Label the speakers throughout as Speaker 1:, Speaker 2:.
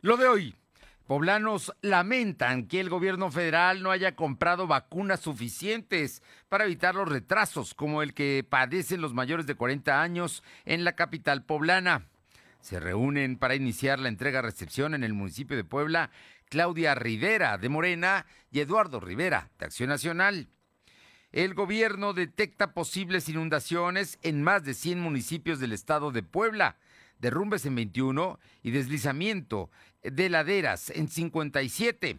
Speaker 1: Lo de hoy. Poblanos lamentan que el gobierno federal no haya comprado vacunas suficientes para evitar los retrasos como el que padecen los mayores de 40 años en la capital poblana. Se reúnen para iniciar la entrega-recepción en el municipio de Puebla Claudia Rivera de Morena y Eduardo Rivera de Acción Nacional. El gobierno detecta posibles inundaciones en más de 100 municipios del estado de Puebla derrumbes en 21 y deslizamiento de laderas en 57.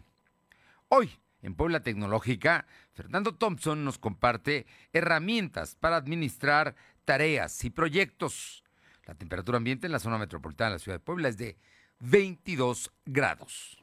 Speaker 1: Hoy, en Puebla Tecnológica, Fernando Thompson nos comparte herramientas para administrar tareas y proyectos. La temperatura ambiente en la zona metropolitana de la ciudad de Puebla es de 22 grados.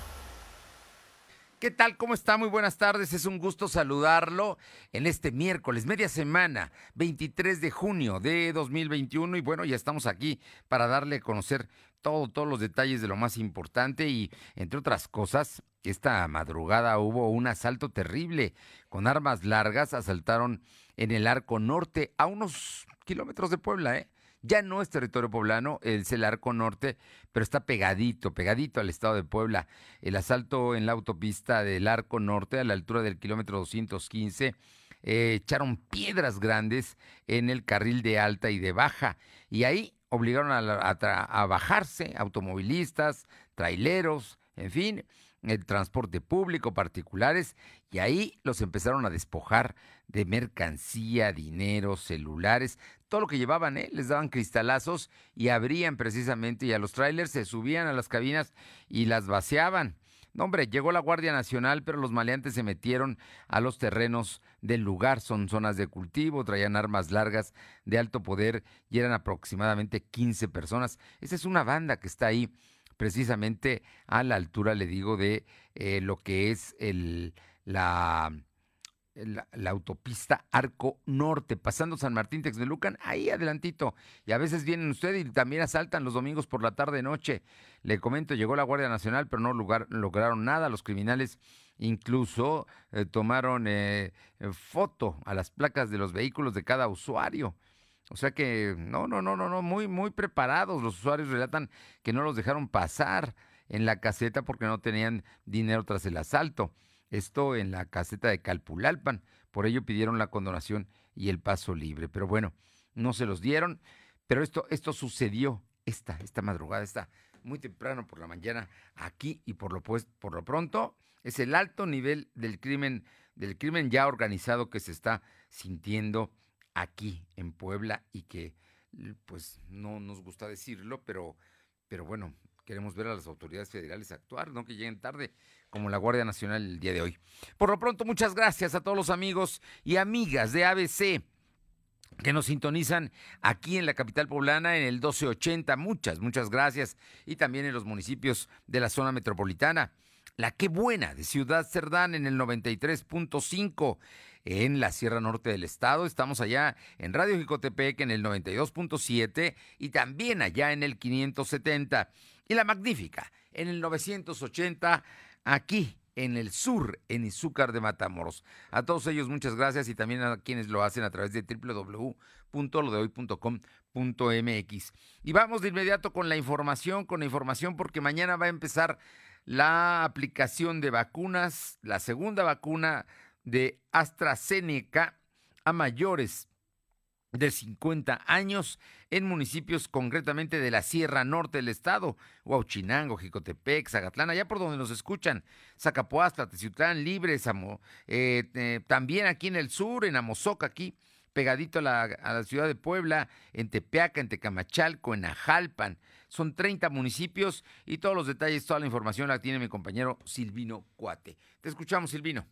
Speaker 1: ¿Qué tal? ¿Cómo está? Muy buenas tardes. Es un gusto saludarlo en este miércoles, media semana, 23 de junio de 2021. Y bueno, ya estamos aquí para darle a conocer todo, todos los detalles de lo más importante. Y entre otras cosas, esta madrugada hubo un asalto terrible. Con armas largas asaltaron en el arco norte a unos kilómetros de Puebla, ¿eh? Ya no es territorio poblano, es el arco norte, pero está pegadito, pegadito al estado de Puebla. El asalto en la autopista del arco norte, a la altura del kilómetro 215, eh, echaron piedras grandes en el carril de alta y de baja. Y ahí obligaron a, a bajarse automovilistas, traileros, en fin, el transporte público, particulares, y ahí los empezaron a despojar de mercancía, dinero, celulares, todo lo que llevaban, ¿eh? les daban cristalazos y abrían precisamente y a los trailers se subían a las cabinas y las vaciaban. No, hombre, llegó la Guardia Nacional, pero los maleantes se metieron a los terrenos del lugar. Son zonas de cultivo, traían armas largas de alto poder y eran aproximadamente 15 personas. Esa es una banda que está ahí precisamente a la altura, le digo, de eh, lo que es el, la la, autopista Arco Norte, pasando San Martín Texmelucan, ahí adelantito. Y a veces vienen ustedes y también asaltan los domingos por la tarde noche. Le comento, llegó la Guardia Nacional, pero no lograron nada. Los criminales incluso eh, tomaron eh, foto a las placas de los vehículos de cada usuario. O sea que no, no, no, no, no, muy, muy preparados. Los usuarios relatan que no los dejaron pasar en la caseta porque no tenían dinero tras el asalto. Esto en la caseta de Calpulalpan. Por ello pidieron la condonación y el paso libre. Pero bueno, no se los dieron. Pero esto, esto sucedió esta, esta madrugada, está muy temprano por la mañana aquí y por lo, pues, por lo pronto es el alto nivel del crimen, del crimen ya organizado que se está sintiendo aquí en Puebla y que pues no nos gusta decirlo, pero, pero bueno, queremos ver a las autoridades federales actuar, no que lleguen tarde como la Guardia Nacional el día de hoy. Por lo pronto, muchas gracias a todos los amigos y amigas de ABC que nos sintonizan aquí en la capital poblana en el 1280. Muchas, muchas gracias. Y también en los municipios de la zona metropolitana. La Qué Buena de Ciudad Cerdán en el 93.5 en la Sierra Norte del Estado. Estamos allá en Radio Jicotepec en el 92.7 y también allá en el 570. Y La Magnífica en el 980 aquí en el sur, en Izúcar de Matamoros. A todos ellos muchas gracias y también a quienes lo hacen a través de www.lodehoy.com.mx. Y vamos de inmediato con la información, con la información porque mañana va a empezar la aplicación de vacunas, la segunda vacuna de AstraZeneca a mayores de 50 años en municipios concretamente de la Sierra Norte del Estado, Huauchinango, Jicotepec, Zagatlán, allá por donde nos escuchan, Zacapuastla, Teciutlán, Libres, eh, eh, también aquí en el sur, en Amozoc, aquí pegadito a la, a la, ciudad de Puebla, en Tepeaca, en Tecamachalco, en Ajalpan. Son 30 municipios y todos los detalles, toda la información la tiene mi compañero Silvino Cuate. Te escuchamos, Silvino.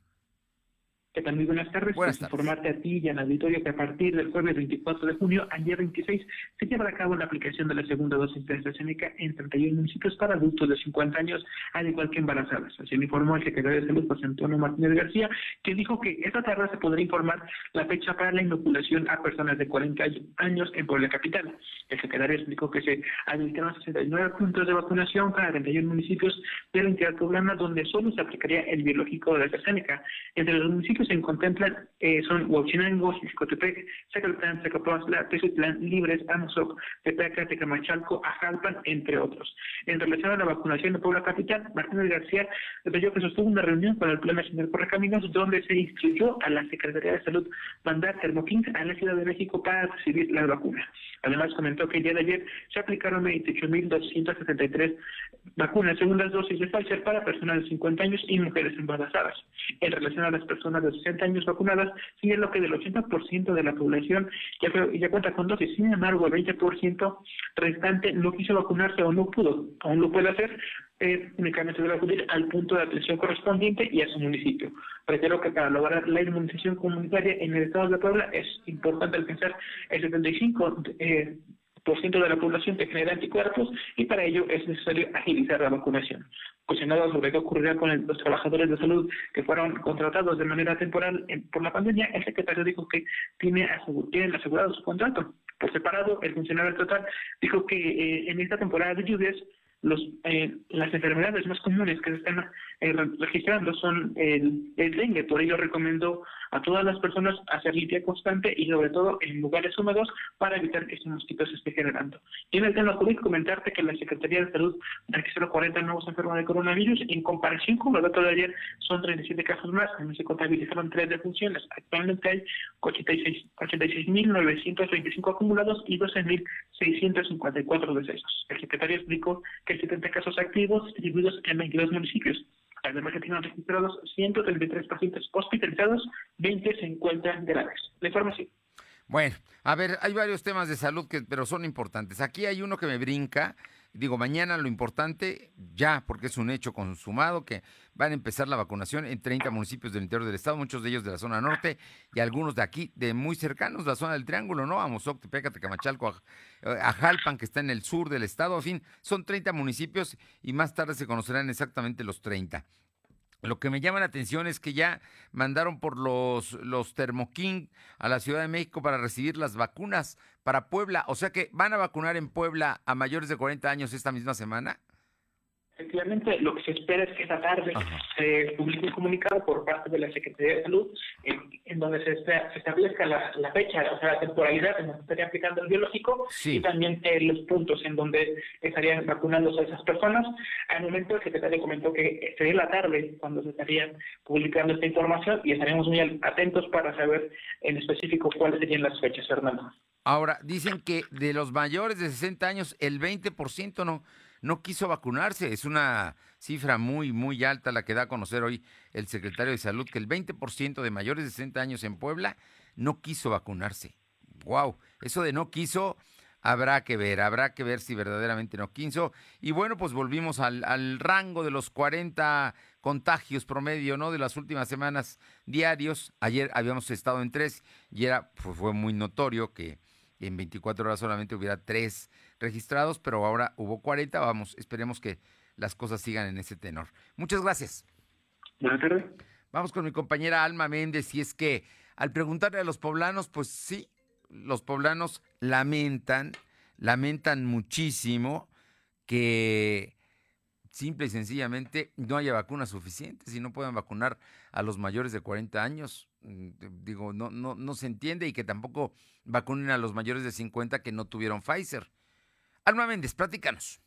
Speaker 2: ¿Qué tal? Muy buenas tardes.
Speaker 1: Buenas
Speaker 2: informarte a ti y al auditorio que a partir del jueves 24 de junio al día 26 se llevará a cabo la aplicación de la segunda dosis de AstraZeneca en 31 municipios para adultos de 50 años, al igual que embarazadas. Así lo informó el secretario de Salud, José Antonio Martínez García, que dijo que esta tarde se podrá informar la fecha para la inoculación a personas de 40 años en Puebla Capital. El secretario explicó que se habilitaron 69 puntos de vacunación para 31 municipios de la entidad poblana donde solo se aplicaría el biológico de AstraZeneca. Entre los municipios se contemplan eh, son Huachinango, Xicotepec, Zacalpan, Zacapazla, Tezutlán, Libres, Amozoc, Tepeaca, Tecamachalco, Ajalpan, entre otros. En relación a la vacunación de Puebla Capital, Martínez García detalló que sostuvo una reunión con el Plan Nacional Correcaminos donde se instruyó a la Secretaría de Salud mandar termokins a la Ciudad de México para recibir las vacunas. Además comentó que el día de ayer se aplicaron 28.273 vacunas segundas dosis de Pfizer para personas de 50 años y mujeres embarazadas. En relación a las personas de 60 años vacunadas, sigue lo que del 80% de la población ya, ya cuenta con dosis. Sin embargo, el 20% restante no quiso vacunarse o no pudo, aún lo puede hacer, eh, únicamente debe acudir al punto de atención correspondiente y a su municipio. Reitero que para lograr la inmunización comunitaria en el estado de Puebla es importante alcanzar el 75 eh, por ciento de la población que genera anticuerpos y para ello es necesario agilizar la vacunación. Cuestionado sobre qué ocurrirá con los trabajadores de salud que fueron contratados de manera temporal por la pandemia, el secretario dijo que tiene tienen asegurado su contrato. Por separado, el funcionario total dijo que eh, en esta temporada de lluvias los, eh, las enfermedades más comunes que se están eh, registrando son el, el dengue, por ello recomiendo a todas las personas hacer limpia constante y sobre todo en lugares húmedos para evitar que este mosquito se esté generando. Y en el tema COVID, comentarte que la Secretaría de Salud registró 40 nuevos enfermos de coronavirus. En comparación con los datos de ayer, son 37 casos más. También se contabilizaron tres defunciones. Actualmente hay 86.925 acumulados y 12.654 decesos. El secretario explicó que hay 70 casos activos distribuidos en 22 municipios. Además, se tienen registrados 133 pacientes hospitalizados, 20 se encuentran graves. La información.
Speaker 1: Bueno, a ver, hay varios temas de salud que, pero son importantes. Aquí hay uno que me brinca. Digo, mañana lo importante, ya, porque es un hecho consumado, que van a empezar la vacunación en 30 municipios del interior del estado, muchos de ellos de la zona norte y algunos de aquí, de muy cercanos, la zona del Triángulo, ¿no? Amozoc, Tepeca, Tecamachalco, Ajalpan, que está en el sur del estado, en fin, son 30 municipios y más tarde se conocerán exactamente los 30. Lo que me llama la atención es que ya mandaron por los, los Thermoking a la Ciudad de México para recibir las vacunas para Puebla. O sea que van a vacunar en Puebla a mayores de 40 años esta misma semana.
Speaker 2: Efectivamente, lo que se espera es que esta tarde se publique un comunicado por parte de la Secretaría de Salud en, donde se, establezca la, fecha, o sea, la temporalidad en la que estaría aplicando el biológico y también eh, los puntos en donde estarían vacunándose a esas personas. Al momento el secretario comentó que sería la tarde cuando se estarían publicando esta información y estaremos muy atentos para saber en específico cuáles serían las fechas, Fernando.
Speaker 1: Ahora, dicen que de los mayores de 60 años, el 20% no no quiso vacunarse. Es una cifra muy, muy alta la que da a conocer hoy el secretario de Salud, que el 20% de mayores de 60 años en Puebla no quiso vacunarse. ¡Wow! Eso de no quiso, habrá que ver, habrá que ver si verdaderamente no quiso. Y bueno, pues volvimos al, al rango de los 40 contagios promedio, ¿no? De las últimas semanas diarios. Ayer habíamos estado en tres y era, pues, fue muy notorio que en 24 horas solamente hubiera tres registrados, pero ahora hubo 40. Vamos, esperemos que las cosas sigan en ese tenor. Muchas gracias.
Speaker 2: Buenas tardes.
Speaker 1: Vamos con mi compañera Alma Méndez, y es que al preguntarle a los poblanos, pues sí, los poblanos lamentan, lamentan muchísimo que simple y sencillamente no haya vacunas suficientes y no puedan vacunar a los mayores de 40 años. Mm, digo, no, no, no se entiende y que tampoco vacunen a los mayores de 50 que no tuvieron Pfizer. Alma Méndez, platícanos.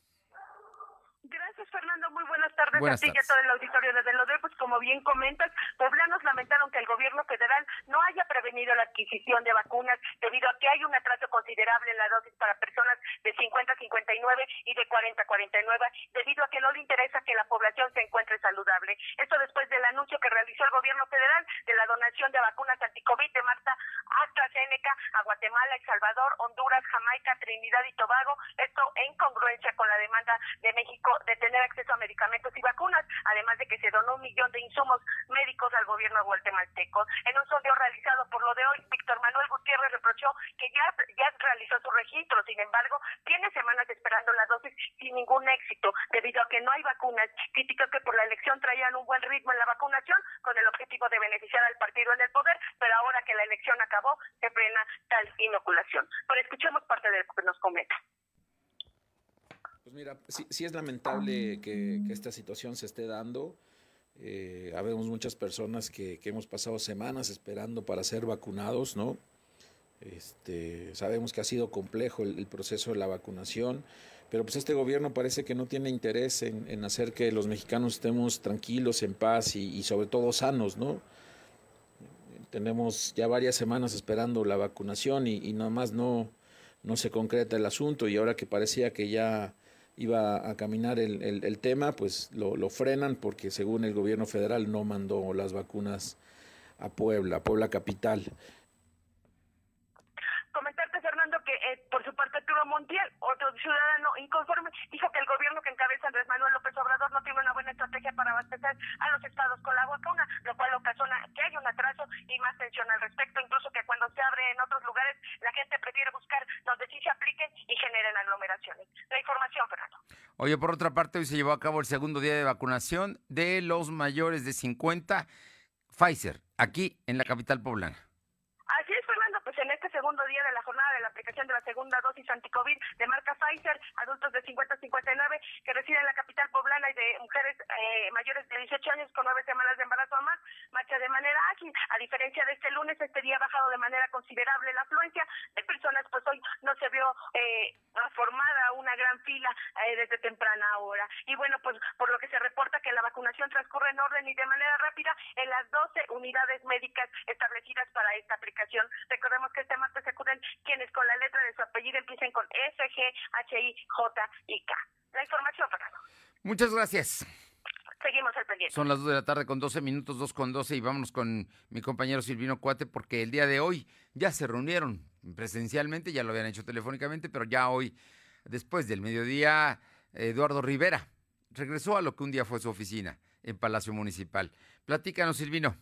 Speaker 3: Muy buenas tardes a ti y a todo el auditorio de Delodé. Pues como bien comentas, poblanos lamentaron que el gobierno federal no haya prevenido la adquisición de vacunas debido a que hay un atraso considerable en la dosis para personas de 50 a 59 y de 40 a 49, debido a que no le interesa que la población se encuentre saludable. Esto después del anuncio que realizó el gobierno federal de la donación de vacunas anticovid de Marta AstraZeneca a Guatemala, El Salvador, Honduras, Jamaica, Trinidad y Tobago. Esto en congruencia con la demanda de México de tener acceso a medicamentos y vacunas, además de que se donó un millón de insumos médicos al gobierno guatemalteco. En un sondeo realizado por lo de hoy, Víctor Manuel Gutiérrez reprochó que ya, ya realizó su registro, sin embargo, tiene semanas esperando la dosis sin ningún éxito, debido a que no hay vacunas. Criticó que por la elección traían un buen ritmo en la vacunación con el objetivo de beneficiar al partido en el poder, pero ahora que la elección acabó, se frena tal inoculación. Pero escuchemos parte de lo que nos comenta.
Speaker 4: Pues mira, sí, es lamentable que, esta situación se esté dando. Eh, habemos muchas personas que, hemos pasado semanas esperando para ser vacunados, ¿no? Este, sabemos que ha sido complejo el, proceso de la vacunación, pero pues este gobierno parece que no tiene interés en, hacer que los mexicanos estemos tranquilos, en paz y, sobre todo sanos, ¿no? Tenemos ya varias semanas esperando la vacunación y, y nada más no, no se concreta el asunto y ahora que parecía que ya iba a caminar el, el, tema, pues lo, lo, frenan porque según el gobierno federal no mandó las vacunas a Puebla, Puebla capital.
Speaker 3: Comentarte, Fernando, que eh, por Montiel, otro ciudadano inconforme, dijo que el gobierno que encabeza Andrés Manuel López Obrador no tiene una buena estrategia para abastecer a los estados con la vacuna, lo cual ocasiona que haya un atraso y más tensión al respecto, incluso que cuando se abre en otros lugares la gente prefiere buscar donde sí se apliquen y generen aglomeraciones. La información, Fernando.
Speaker 1: Oye, por otra parte, hoy se llevó a cabo el segundo día de vacunación de los mayores de 50 Pfizer, aquí en la capital poblana
Speaker 3: segundo día de la jornada de la aplicación de la segunda dosis anticovid de marca Pfizer, adultos de 50 a 59 que residen en la capital poblana y de mujeres eh, mayores de 18 años con nueve semanas de embarazo o más, marcha de manera ágil. A diferencia de este lunes, este día ha bajado de manera considerable la afluencia de personas, pues hoy no se vio eh, formada una gran fila eh, desde temprana hora. Y bueno, pues por lo que se reporta que la vacunación transcurre en orden y de manera rápida en las 12 unidades médicas establecidas para esta aplicación. Recordemos que este martes se acuden quienes con la letra de su apellido empiecen con S, G, H, I, J y K. La información, Fernando.
Speaker 1: Muchas gracias.
Speaker 3: Seguimos al pendiente.
Speaker 1: Son las 2 de la tarde con 12 minutos, 2 con 12 y vámonos con mi compañero Silvino Cuate porque el día de hoy ya se reunieron presencialmente, ya lo habían hecho telefónicamente, pero ya hoy, después del mediodía, Eduardo Rivera regresó a lo que un día fue su oficina en Palacio Municipal. Platícanos, Silvino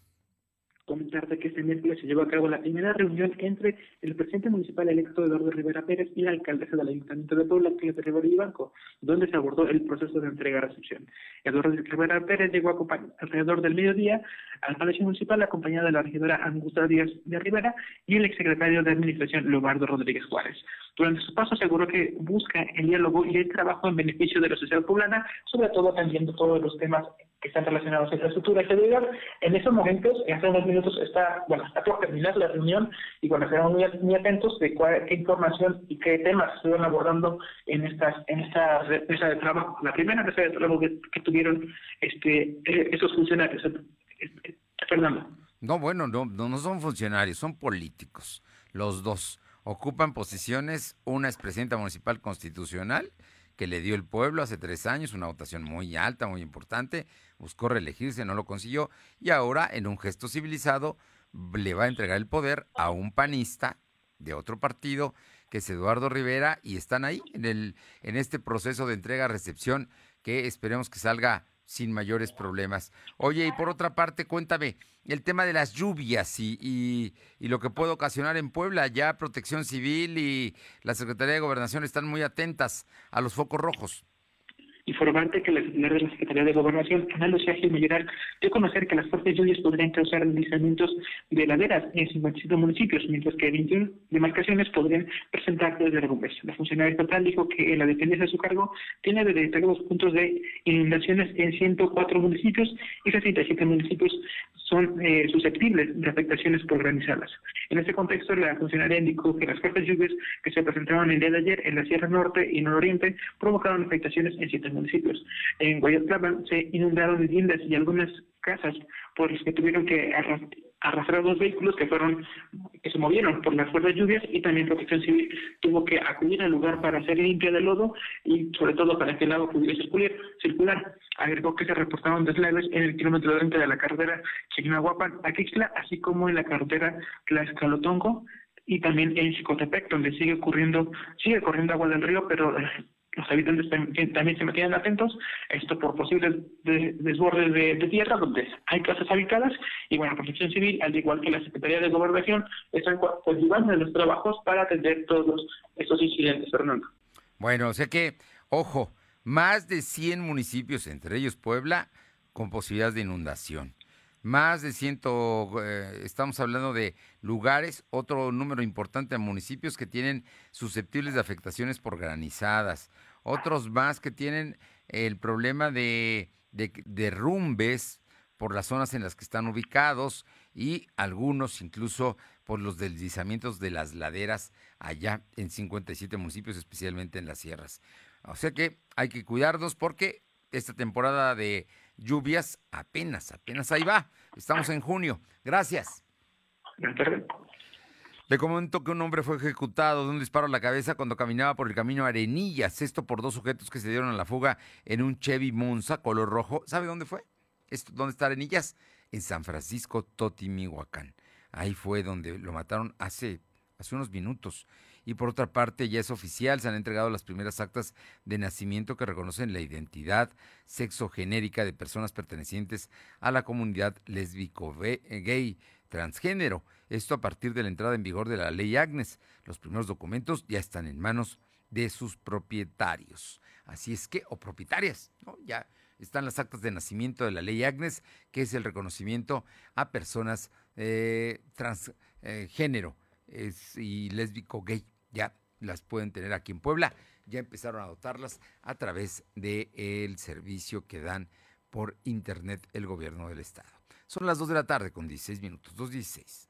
Speaker 2: comentarte que este miércoles se llevó a cabo la primera reunión entre el presidente municipal electo Eduardo Rivera Pérez y la alcaldesa del Ayuntamiento de Puebla, Clemente Rivera y Banco, donde se abordó el proceso de entrega-recepción. Eduardo Rivera Pérez llegó alrededor del mediodía al Palacio Municipal acompañado de la regidora Angustia Díaz de Rivera y el exsecretario de Administración Leobardo Rodríguez Juárez. Durante su paso aseguró que busca el diálogo y el trabajo en beneficio de la sociedad poblana, sobre todo atendiendo todos los temas que están relacionados a infraestructura y seguridad. En esos momentos, hace unos minutos, está, bueno, está por terminar la reunión y bueno, quedamos muy, muy atentos de qué información y qué temas se van abordando en estas en esta mesa de trabajo. La primera mesa de trabajo que, tuvieron este eh, esos funcionarios. Fernando.
Speaker 1: No, bueno, no, no son funcionarios, son políticos, los dos. Ocupan posiciones, una es presidenta municipal constitucional que le dio el pueblo hace tres años, una votación muy alta, muy importante, buscó reelegirse, no lo consiguió, y ahora en un gesto civilizado le va a entregar el poder a un panista de otro partido, que es Eduardo Rivera, y están ahí en, el, en este proceso de entrega-recepción que esperemos que salga sin mayores problemas. Oye, y por otra parte, cuéntame, el tema de las lluvias y, y, y, lo que puede ocasionar en Puebla, ya Protección Civil y la Secretaría de Gobernación están muy atentas a los focos rojos
Speaker 2: informante que la titular de la Secretaría de Gobernación, Ana Lucía Gil Mayoral, dio a conocer que las fuertes lluvias podrían causar deslizamientos de laderas en 57 municipios, mientras que 21 demarcaciones podrían presentar derrumbes. La funcionaria estatal dijo que la dependencia de su cargo tiene detectados puntos de inundaciones en 104 municipios y 67 municipios son eh, susceptibles de afectaciones por granizadas. En este contexto, la funcionaria indicó que las fuertes lluvias que se presentaron el día de ayer en la Sierra Norte y Nororiente provocaron afectaciones en municipios. En Guayatlapan se inundaron viviendas y algunas casas por las que tuvieron que arrastrar dos vehículos que fueron que se movieron por las fuertes lluvias y también Protección Civil tuvo que acudir al lugar para hacer limpia de lodo y sobre todo para que el agua pudiera circular. circular. Agregó que se reportaron deslaves en el kilómetro 20 de la carretera Chignahuapan a Quixla, así como en la carretera Tlaxcalotongo y también en Xicotepec, donde sigue ocurriendo, sigue corriendo agua del río, pero los habitantes también se mantienen atentos, esto por posibles desbordes de, tierra donde hay casas habitadas y bueno, Protección Civil, al igual que la Secretaría de Gobernación, están ayudando en los trabajos para atender todos estos incidentes, Fernando.
Speaker 1: Bueno, o sea que, ojo, más de 100 municipios, entre ellos Puebla, con posibilidades de inundación. Más de 100, eh, estamos hablando de lugares, otro número importante de municipios que tienen susceptibles de afectaciones por granizadas, otros más que tienen el problema de, de derrumbes por las zonas en las que están ubicados y algunos incluso por los deslizamientos de las laderas allá en 57 municipios, especialmente en las sierras. O sea que hay que cuidarnos porque esta temporada de lluvias apenas, apenas ahí va. Estamos en junio. Gracias. Le comento que un hombre fue ejecutado de un disparo a la cabeza cuando caminaba por el camino Arenillas. Esto por dos sujetos que se dieron a la fuga en un Chevy Monza color rojo. ¿Sabe dónde fue? ¿Esto, ¿Dónde está Arenillas? En San Francisco, Totimihuacán. Ahí fue donde lo mataron hace, hace unos minutos. Y por otra parte, ya es oficial, se han entregado las primeras actas de nacimiento que reconocen la identidad sexogenérica de personas pertenecientes a la comunidad lésbico gay transgénero. Esto a partir de la entrada en vigor de la ley Agnes. Los primeros documentos ya están en manos de sus propietarios. Así es que, o propietarias, ¿no? Ya están las actas de nacimiento de la ley Agnes, que es el reconocimiento a personas eh, transgénero eh, y lésbico gay ya las pueden tener aquí en Puebla. Ya empezaron a dotarlas a través del servicio que dan por internet el gobierno del estado. Son las 2 de la tarde con 16 minutos, 2.16.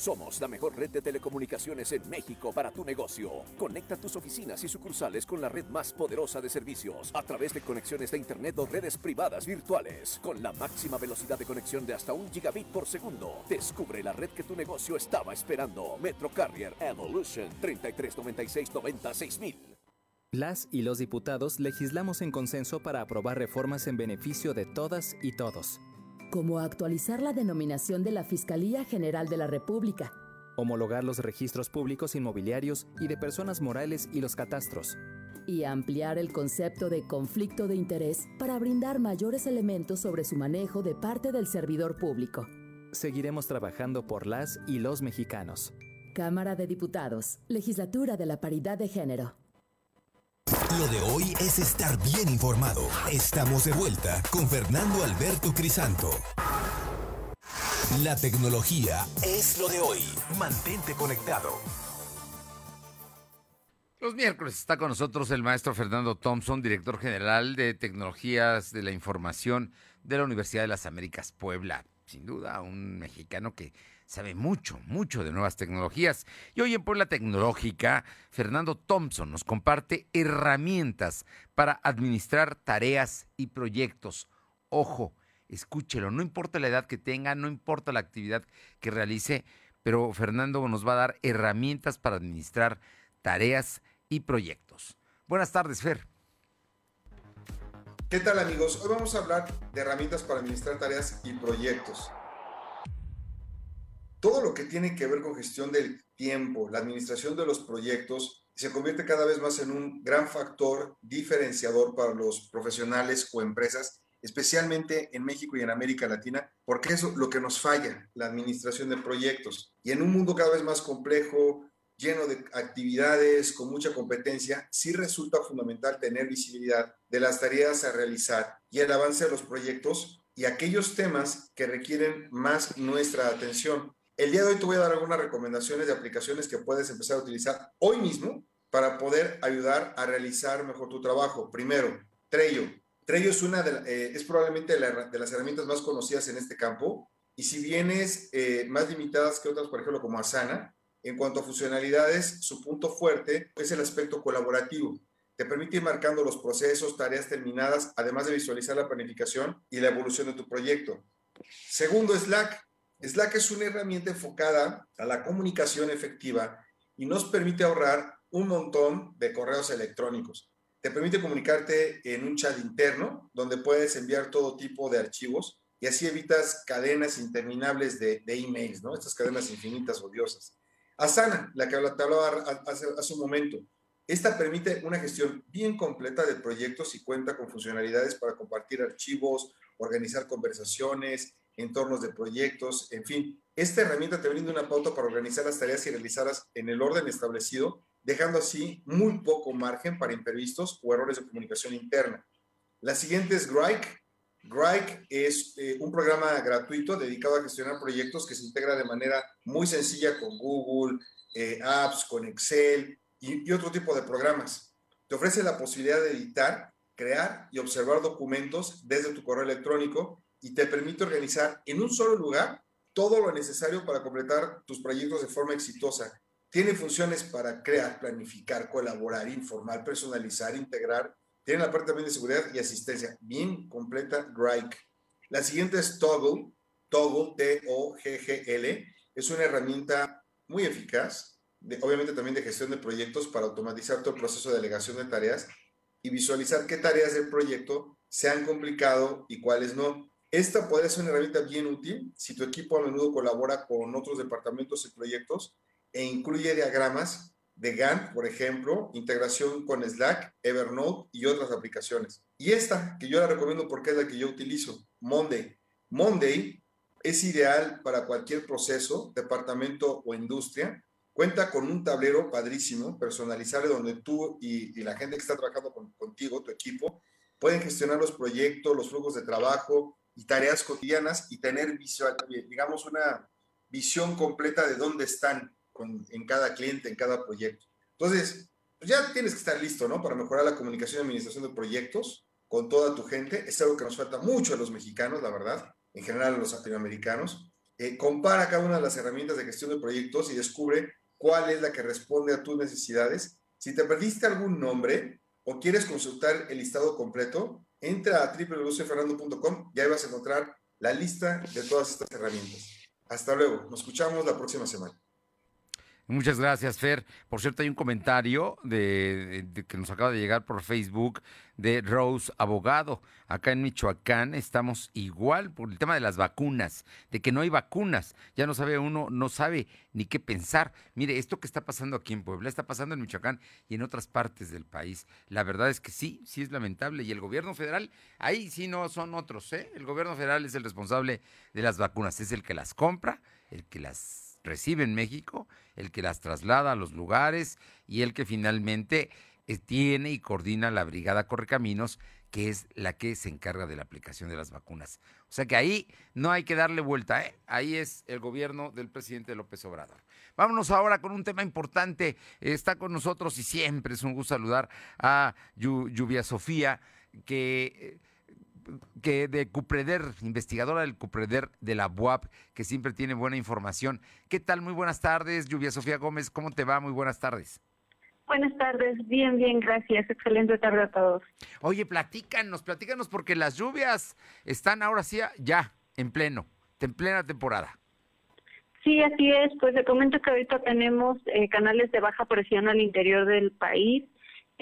Speaker 5: Somos la mejor red de telecomunicaciones en México para tu negocio. Conecta tus oficinas y sucursales con la red más poderosa de servicios a través de conexiones de Internet o redes privadas virtuales. Con la máxima velocidad de conexión de hasta un gigabit por segundo. Descubre la red que tu negocio estaba esperando. Metro Carrier Evolution 3396
Speaker 6: Las y los diputados legislamos en consenso para aprobar reformas en beneficio de todas y todos
Speaker 7: como actualizar la denominación de la Fiscalía General de la República,
Speaker 6: homologar los registros públicos inmobiliarios y de personas morales y los catastros,
Speaker 7: y ampliar el concepto de conflicto de interés para brindar mayores elementos sobre su manejo de parte del servidor público.
Speaker 6: Seguiremos trabajando por las y los mexicanos.
Speaker 7: Cámara de Diputados, Legislatura de la Paridad de Género.
Speaker 8: Lo de hoy es estar bien informado. Estamos de vuelta con Fernando Alberto Crisanto. La tecnología es lo de hoy. Mantente conectado.
Speaker 1: Los miércoles está con nosotros el maestro Fernando Thompson, director general de Tecnologías de la Información de la Universidad de las Américas Puebla. Sin duda, un mexicano que sabe mucho, mucho de nuevas tecnologías. Y hoy en Puebla Tecnológica, Fernando Thompson nos comparte herramientas para administrar tareas y proyectos. Ojo, escúchelo, no importa la edad que tenga, no importa la actividad que realice, pero Fernando nos va a dar herramientas para administrar tareas y proyectos. Buenas tardes, Fer.
Speaker 9: ¿Qué tal amigos? Hoy vamos a hablar de herramientas para administrar tareas y proyectos. Todo lo que tiene que ver con gestión del tiempo, la administración de los proyectos, se convierte cada vez más en un gran factor diferenciador para los profesionales o empresas, especialmente en México y en América Latina, porque es lo que nos falla, la administración de proyectos. Y en un mundo cada vez más complejo, lleno de actividades, con mucha competencia, sí resulta fundamental tener visibilidad de las tareas a realizar y el avance de los proyectos y aquellos temas que requieren más nuestra atención. El día de hoy te voy a dar algunas recomendaciones de aplicaciones que puedes empezar a utilizar hoy mismo para poder ayudar a realizar mejor tu trabajo. Primero, Trello. Trello es, una de, eh, es probablemente de las herramientas más conocidas en este campo y si bien es eh, más limitadas que otras, por ejemplo, como Asana, en cuanto a funcionalidades, su punto fuerte es el aspecto colaborativo. Te permite ir marcando los procesos, tareas terminadas, además de visualizar la planificación y la evolución de tu proyecto. Segundo, Slack. Slack es una herramienta enfocada a la comunicación efectiva y nos permite ahorrar un montón de correos electrónicos. Te permite comunicarte en un chat interno donde puedes enviar todo tipo de archivos y así evitas cadenas interminables de, emails, ¿no? Estas cadenas infinitas odiosas. Asana, la que te hablaba hace, hace un momento, esta permite una gestión bien completa de proyectos y cuenta con funcionalidades para compartir archivos, organizar conversaciones, entornos de proyectos, en fin. Esta herramienta te brinda una pauta para organizar las tareas y realizarlas en el orden establecido, dejando así muy poco margen para imprevistos o errores de comunicación interna. La siguiente es Grike. Grike es eh, un programa gratuito dedicado a gestionar proyectos que se integra de manera muy sencilla con Google, eh, Apps, con Excel y, y otro tipo de programas. Te ofrece la posibilidad de editar, crear y observar documentos desde tu correo electrónico y te permite organizar en un solo lugar todo lo necesario para completar tus proyectos de forma exitosa. Tiene funciones para crear, planificar, colaborar, informar, personalizar, integrar. Tiene la parte también de seguridad y asistencia. Bien completa, Grike. La siguiente es Toggle. Toggle, T-O-G-G-L. Es una herramienta muy eficaz, obviamente también de gestión de proyectos para automatizar todo el proceso de delegación de tareas y visualizar qué tareas del proyecto se han complicado y cuáles no. Esta puede ser una herramienta bien útil si tu equipo a menudo colabora con otros departamentos y proyectos e incluye diagramas de Gantt, por ejemplo, integración con Slack, Evernote y otras aplicaciones. Y esta, que yo la recomiendo porque es la que yo utilizo, Monday. Monday es ideal para cualquier proceso, departamento o industria. Cuenta con un tablero padrísimo, personalizable, donde tú y, la gente que está trabajando contigo, tu equipo, pueden gestionar los proyectos, los flujos de trabajo, y tareas cotidianas y tener visual, digamos, una visión completa de dónde están en cada cliente, en cada proyecto. Entonces, pues ya tienes que estar listo, ¿no? Para mejorar la comunicación y administración de proyectos con toda tu gente. Es algo que nos falta mucho a los mexicanos, la verdad, en general a los latinoamericanos. Eh, compara cada una de las herramientas de gestión de proyectos y descubre cuál es la que responde a tus necesidades. Si te perdiste algún nombre o quieres consultar el listado completo, entra a www.fernando.com y ahí vas a encontrar la lista de todas estas herramientas. Hasta luego, nos escuchamos la próxima semana.
Speaker 1: Muchas gracias, Fer. Por cierto, hay un comentario de, que nos acaba de llegar por Facebook de Rose Abogado. Acá en Michoacán estamos igual por el tema de las vacunas, de que no hay vacunas. Ya no sabe uno, no sabe ni qué pensar. Mire, esto que está pasando aquí en Puebla está pasando en Michoacán y en otras partes del país. La verdad es que sí, sí es lamentable. Y el gobierno federal, ahí sí no son otros, ¿eh? El gobierno federal es el responsable de las vacunas, es el que las compra, el que las recibe en México, el que las traslada a los lugares y el que finalmente eh, tiene y coordina la Brigada Correcaminos, que es la que se encarga de la aplicación de las vacunas. O sea que ahí no hay que darle vuelta, ¿eh? ahí es el gobierno del presidente López Obrador. Vámonos ahora con un tema importante. Está con nosotros y siempre es un gusto saludar a Lluvia Sofía, que eh, que de Cupreder, investigadora del Cupreder de la UAP, que siempre tiene buena información. ¿Qué tal? Muy buenas tardes, Lluvia Sofía Gómez, ¿cómo te va? Muy buenas tardes.
Speaker 10: Buenas tardes, bien, bien, gracias. Excelente tarde a todos.
Speaker 1: Oye, platícanos, platícanos, porque las lluvias están ahora sí ya en pleno, en plena temporada.
Speaker 10: Sí, así es. Pues te comento que ahorita tenemos eh, canales de baja presión al interior del país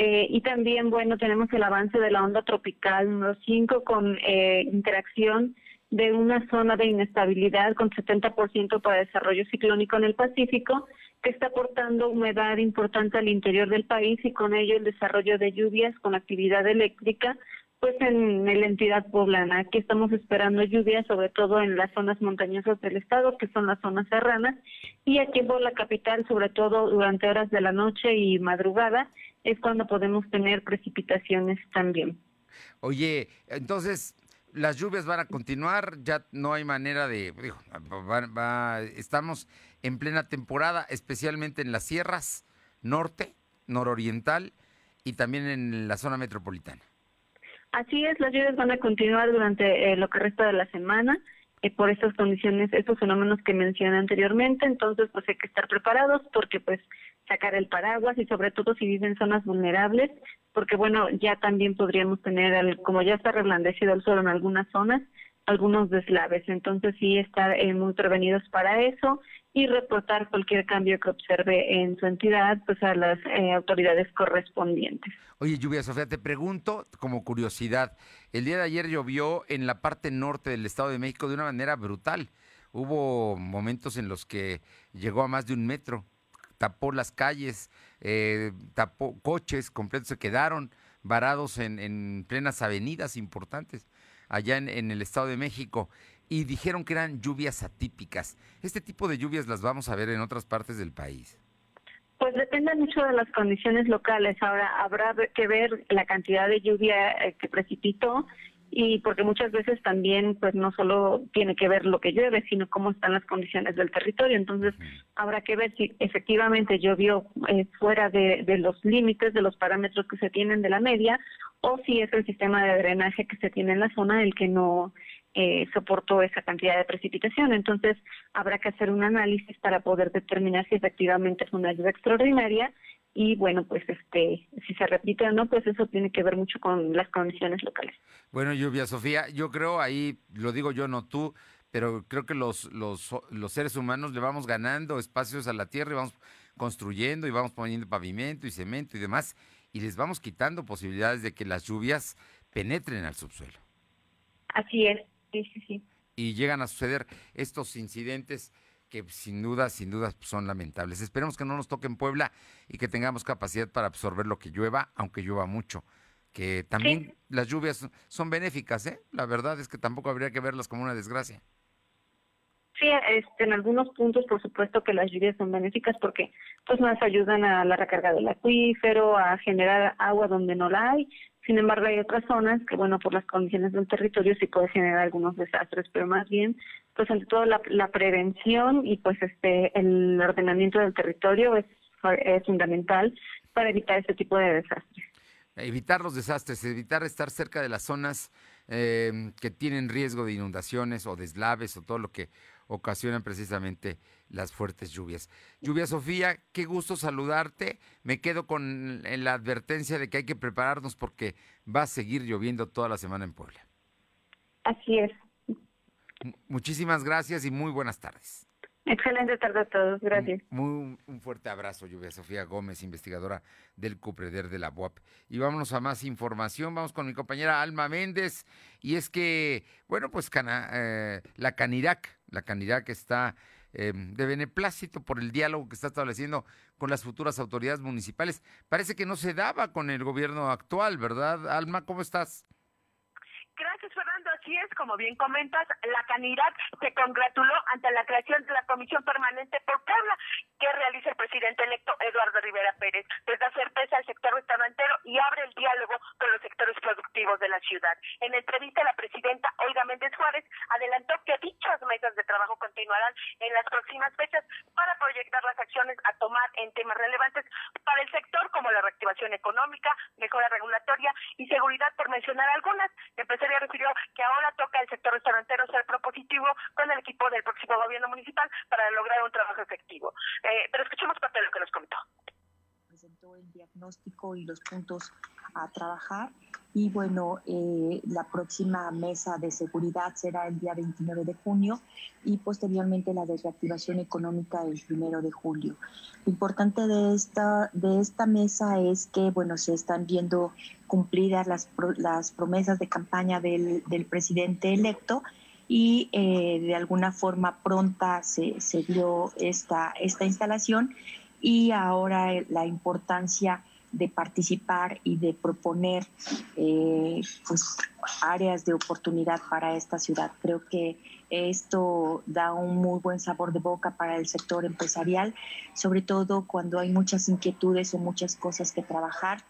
Speaker 10: eh, y también, bueno, tenemos el avance de la onda tropical número 5 con eh, interacción de una zona de inestabilidad con 70% para desarrollo ciclónico en el Pacífico, que está aportando humedad importante al interior del país y con ello el desarrollo de lluvias con actividad eléctrica, pues en, la entidad poblana. Aquí estamos esperando lluvias, sobre todo en las zonas montañosas del estado, que son las zonas serranas, y aquí en la capital, sobre todo durante horas de la noche y madrugada, es cuando podemos tener precipitaciones también.
Speaker 1: Oye, entonces, las lluvias van a continuar, ya no hay manera de, digo, estamos en plena temporada, especialmente en las sierras norte, nororiental y también en la zona metropolitana.
Speaker 10: Así es, las lluvias van a continuar durante eh, lo que resta de la semana eh, por estas condiciones, estos fenómenos que mencioné anteriormente, entonces pues hay que estar preparados porque pues sacar el paraguas y sobre todo si viven en zonas vulnerables, porque bueno, ya también podríamos tener, como ya está reblandecido el suelo en algunas zonas, algunos deslaves. Entonces sí estar eh, muy prevenidos para eso y reportar cualquier cambio que observe en su entidad pues a las eh, autoridades correspondientes.
Speaker 1: Oye, Lluvia Sofía, te pregunto como curiosidad, el día de ayer llovió en la parte norte del Estado de México de una manera brutal. Hubo momentos en los que llegó a más de un metro, tapó las calles, eh, tapó coches completos, se quedaron varados en, en plenas avenidas importantes allá en, el Estado de México y dijeron que eran lluvias atípicas. ¿Este tipo de lluvias las vamos a ver en otras partes del país?
Speaker 10: Pues depende mucho de las condiciones locales. Ahora habrá que ver la cantidad de lluvia eh, que precipitó y porque muchas veces también pues no solo tiene que ver lo que llueve, sino cómo están las condiciones del territorio. Entonces habrá que ver si efectivamente llovió eh, fuera de, de los límites, de los parámetros que se tienen de la media, o si es el sistema de drenaje que se tiene en la zona el que no eh, soportó esa cantidad de precipitación. Entonces, habrá que hacer un análisis para poder determinar si efectivamente es una lluvia extraordinaria y bueno, pues este, si se repite o no, pues eso tiene que ver mucho con las condiciones locales.
Speaker 1: Bueno, Lluvia Sofía, yo creo ahí, lo digo yo, no tú, pero creo que los, los, los seres humanos le vamos ganando espacios a la tierra y vamos construyendo y vamos poniendo pavimento y cemento y demás y les vamos quitando posibilidades de que las lluvias penetren al subsuelo.
Speaker 10: Así es, sí, sí, sí.
Speaker 1: Y llegan a suceder estos incidentes que sin duda, sin duda son lamentables. Esperemos que no nos toque en Puebla y que tengamos capacidad para absorber lo que llueva, aunque llueva mucho. Que también las lluvias son benéficas, ¿eh? La verdad es que tampoco habría que verlas como una desgracia.
Speaker 10: Sí, este, en algunos puntos, por supuesto que las lluvias son benéficas porque pues nos ayudan a la recarga del acuífero, a generar agua donde no la hay. Sin embargo, hay otras zonas que, bueno, por las condiciones del territorio sí puede generar algunos desastres, pero más bien, pues ante todo la, la prevención y pues este el ordenamiento del territorio es, es fundamental para evitar este tipo de desastres.
Speaker 1: Evitar los desastres, evitar estar cerca de las zonas eh, que tienen riesgo de inundaciones o deslaves o todo lo que ocasionan precisamente las fuertes lluvias. Lluvia Sofía, qué gusto saludarte. Me quedo con la advertencia de que hay que prepararnos porque va a seguir lloviendo toda la semana en Puebla.
Speaker 10: Así es.
Speaker 1: Muchísimas gracias y muy buenas tardes.
Speaker 10: Excelente tarde a todos, gracias.
Speaker 1: un fuerte abrazo, Lluvia Sofía Gómez, investigadora del CUPREDER de la UAP. Y vámonos a más información, vamos con mi compañera Alma Méndez, y es que, bueno, pues eh, la Canirac, la Canirac está eh, de beneplácito por el diálogo que está estableciendo con las futuras autoridades municipales. Parece que no se daba con el gobierno actual, ¿verdad? Alma, ¿cómo estás?
Speaker 3: Gracias, Fernando. Así es, como bien comentas, la Canidad se congratuló ante la creación de la Comisión Permanente por Puebla que realiza el presidente electo Eduardo Rivera Pérez. Les da certeza al sector restaurantero y abre el diálogo con los sectores productivos de la ciudad. En entrevista, la presidenta Olga Méndez Juárez adelantó que dichas mesas de trabajo continuarán en las próximas fechas para proyectar las acciones a tomar en temas relevantes para el sector como la reactivación económica, mejora regulatoria y seguridad, por mencionar algunas. Ya refirió que ahora toca al sector restaurantero ser propositivo con el equipo del próximo gobierno municipal para lograr un trabajo efectivo. Eh, pero escuchemos parte de lo que nos comentó.
Speaker 11: Presentó el diagnóstico y los puntos a trabajar y bueno, eh, la próxima mesa de seguridad será el día 29 de junio y posteriormente la de reactivación económica el primero de julio. Lo importante de esta, de esta mesa es que bueno, se están viendo cumplidas las, las promesas de campaña del, del presidente electo y eh, de alguna forma pronta se, se dio esta, esta instalación y ahora la importancia de participar y de proponer eh, pues, áreas de oportunidad para esta ciudad. Creo que esto da un muy buen sabor de boca para el sector empresarial, sobre todo cuando hay muchas inquietudes o muchas cosas que trabajar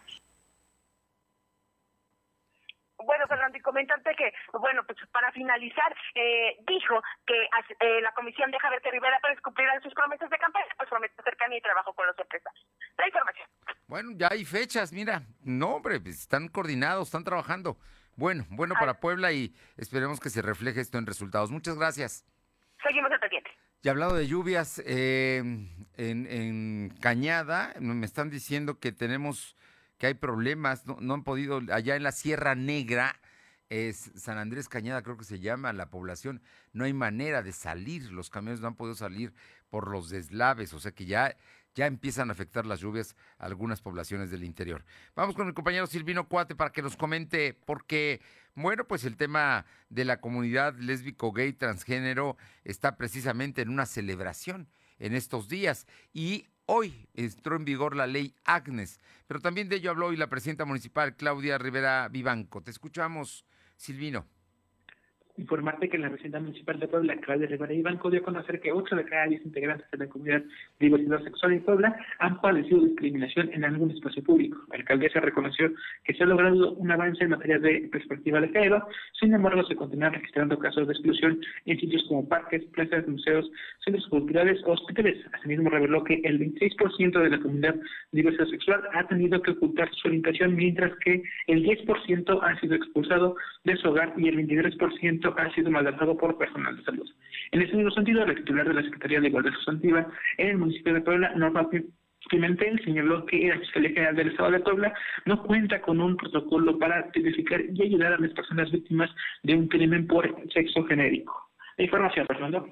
Speaker 3: bueno, Fernando, y comentarte que, bueno, pues para finalizar, eh, dijo que eh, la comisión deja ver que Rivera Pérez cumplirá sus promesas de campaña, pues promete cercanía y trabajo con los empresarios. La información.
Speaker 1: Bueno, ya hay fechas, mira. No, hombre, pues, están coordinados, están trabajando. Bueno, bueno para Puebla y esperemos que se refleje esto en resultados. Muchas gracias.
Speaker 3: Seguimos al pendiente.
Speaker 1: Y hablado de lluvias, eh, en, en Cañada me están diciendo que tenemos que hay problemas, no, han podido, allá en la Sierra Negra, es San Andrés Cañada creo que se llama la población, no hay manera de salir, los camiones no han podido salir por los deslaves, o sea que ya, ya empiezan a afectar las lluvias a algunas poblaciones del interior. Vamos con el compañero Silvino Cuate para que nos comente, porque, bueno, pues el tema de la comunidad lésbico, gay, transgénero está precisamente en una celebración en estos días y Hoy entró en vigor la ley Agnes, pero también de ello habló hoy la presidenta municipal Claudia Rivera Vivanco. Te escuchamos, Silvino
Speaker 2: informarte que la presidenta municipal de Puebla, Claudia Rivera Ibanco, dio a conocer que 8 de cada 10 integrantes de la comunidad de diversidad sexual en Puebla han padecido discriminación en algún espacio público. La alcaldesa reconoció que se ha logrado un avance en materia de perspectiva de género, sin embargo se continúan registrando casos de exclusión en sitios como parques, plazas, museos, centros culturales o hospitales. Asimismo reveló que el 26% de la comunidad de diversidad sexual ha tenido que ocultar su orientación, mientras que el 10% ha sido expulsado de su hogar y el 23% ha sido maltratado por personal de salud. En ese mismo sentido, la titular de la Secretaría de Igualdad Sustantiva en el municipio de Puebla, Norma Pimentel señaló que la Fiscalía General del Estado de Puebla no cuenta con un protocolo para identificar y ayudar a las personas víctimas de un crimen por sexo genérico. La información, Fernando.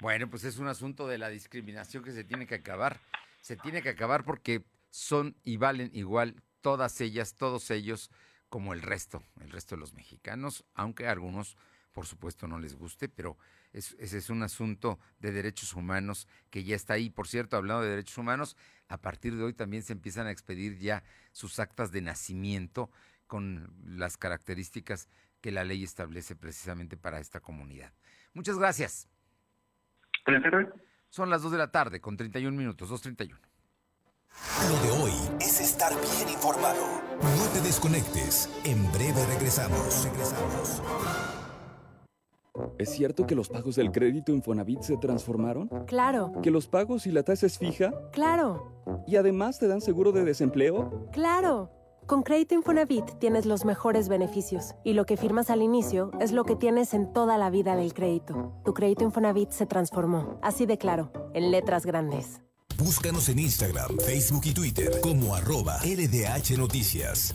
Speaker 1: Bueno, pues es un asunto de la discriminación que se tiene que acabar. Se tiene que acabar porque son y valen igual todas ellas, todos ellos, como el resto, el resto de los mexicanos, aunque algunos por supuesto no les guste, pero ese es un asunto de derechos humanos que ya está ahí. Por cierto, hablando de derechos humanos, a partir de hoy también se empiezan a expedir ya sus actas de nacimiento con las características que la ley establece precisamente para esta comunidad. Muchas gracias. Son las 2 de la tarde con 31 minutos, 2.31.
Speaker 8: Lo de hoy es estar bien informado. No te desconectes. En breve regresamos. Regresamos.
Speaker 12: ¿Es cierto que los pagos del crédito Infonavit se transformaron?
Speaker 13: Claro.
Speaker 12: ¿Que los pagos y la tasa es fija?
Speaker 13: Claro.
Speaker 12: ¿Y además te dan seguro de desempleo?
Speaker 13: Claro. Con Crédito Infonavit tienes los mejores beneficios y lo que firmas al inicio es lo que tienes en toda la vida del crédito. Tu crédito Infonavit se transformó, así de claro, en letras grandes.
Speaker 8: Búscanos en Instagram, Facebook y Twitter como arroba LDH Noticias.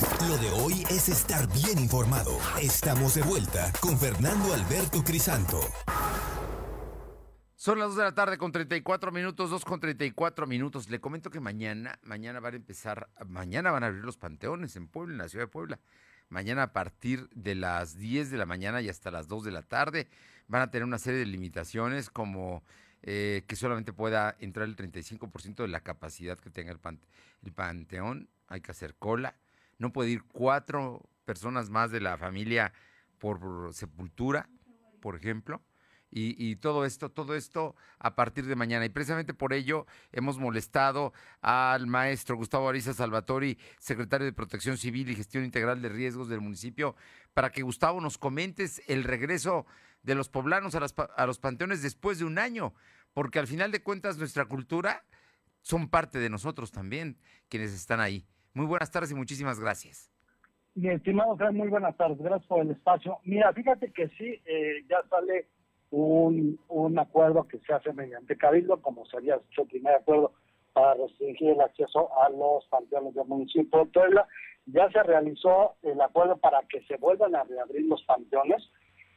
Speaker 8: Lo de hoy es estar bien informado. Estamos de vuelta con Fernando Alberto Crisanto.
Speaker 1: Son las 2 de la tarde con 34 minutos, 2 con 34 minutos. Le comento que mañana, mañana van a empezar, mañana van a abrir los panteones en Puebla, en la ciudad de Puebla. Mañana a partir de las 10 de la mañana y hasta las 2 de la tarde van a tener una serie de limitaciones como eh, que solamente pueda entrar el 35% de la capacidad que tenga el, el panteón, hay que hacer cola, no puede ir cuatro personas más de la familia por sepultura, por ejemplo. Y, todo esto, todo esto a partir de mañana. Y precisamente por ello hemos molestado al maestro Gustavo Ariza Salvatori, secretario de Protección Civil y Gestión Integral de Riesgos del municipio, para que Gustavo nos comentes el regreso de los poblanos a, a los panteones después de un año, porque al final de cuentas nuestra cultura son parte de nosotros también, quienes están ahí. Muy buenas tardes y muchísimas gracias.
Speaker 14: Mi estimado muy buenas tardes. Gracias por el espacio. Mira, fíjate que sí, eh, ya sale un, un acuerdo que se hace mediante cabildo, como se había hecho el primer acuerdo para restringir el acceso a los panteones del municipio de Puebla. Ya se realizó el acuerdo para que se vuelvan a reabrir los panteones.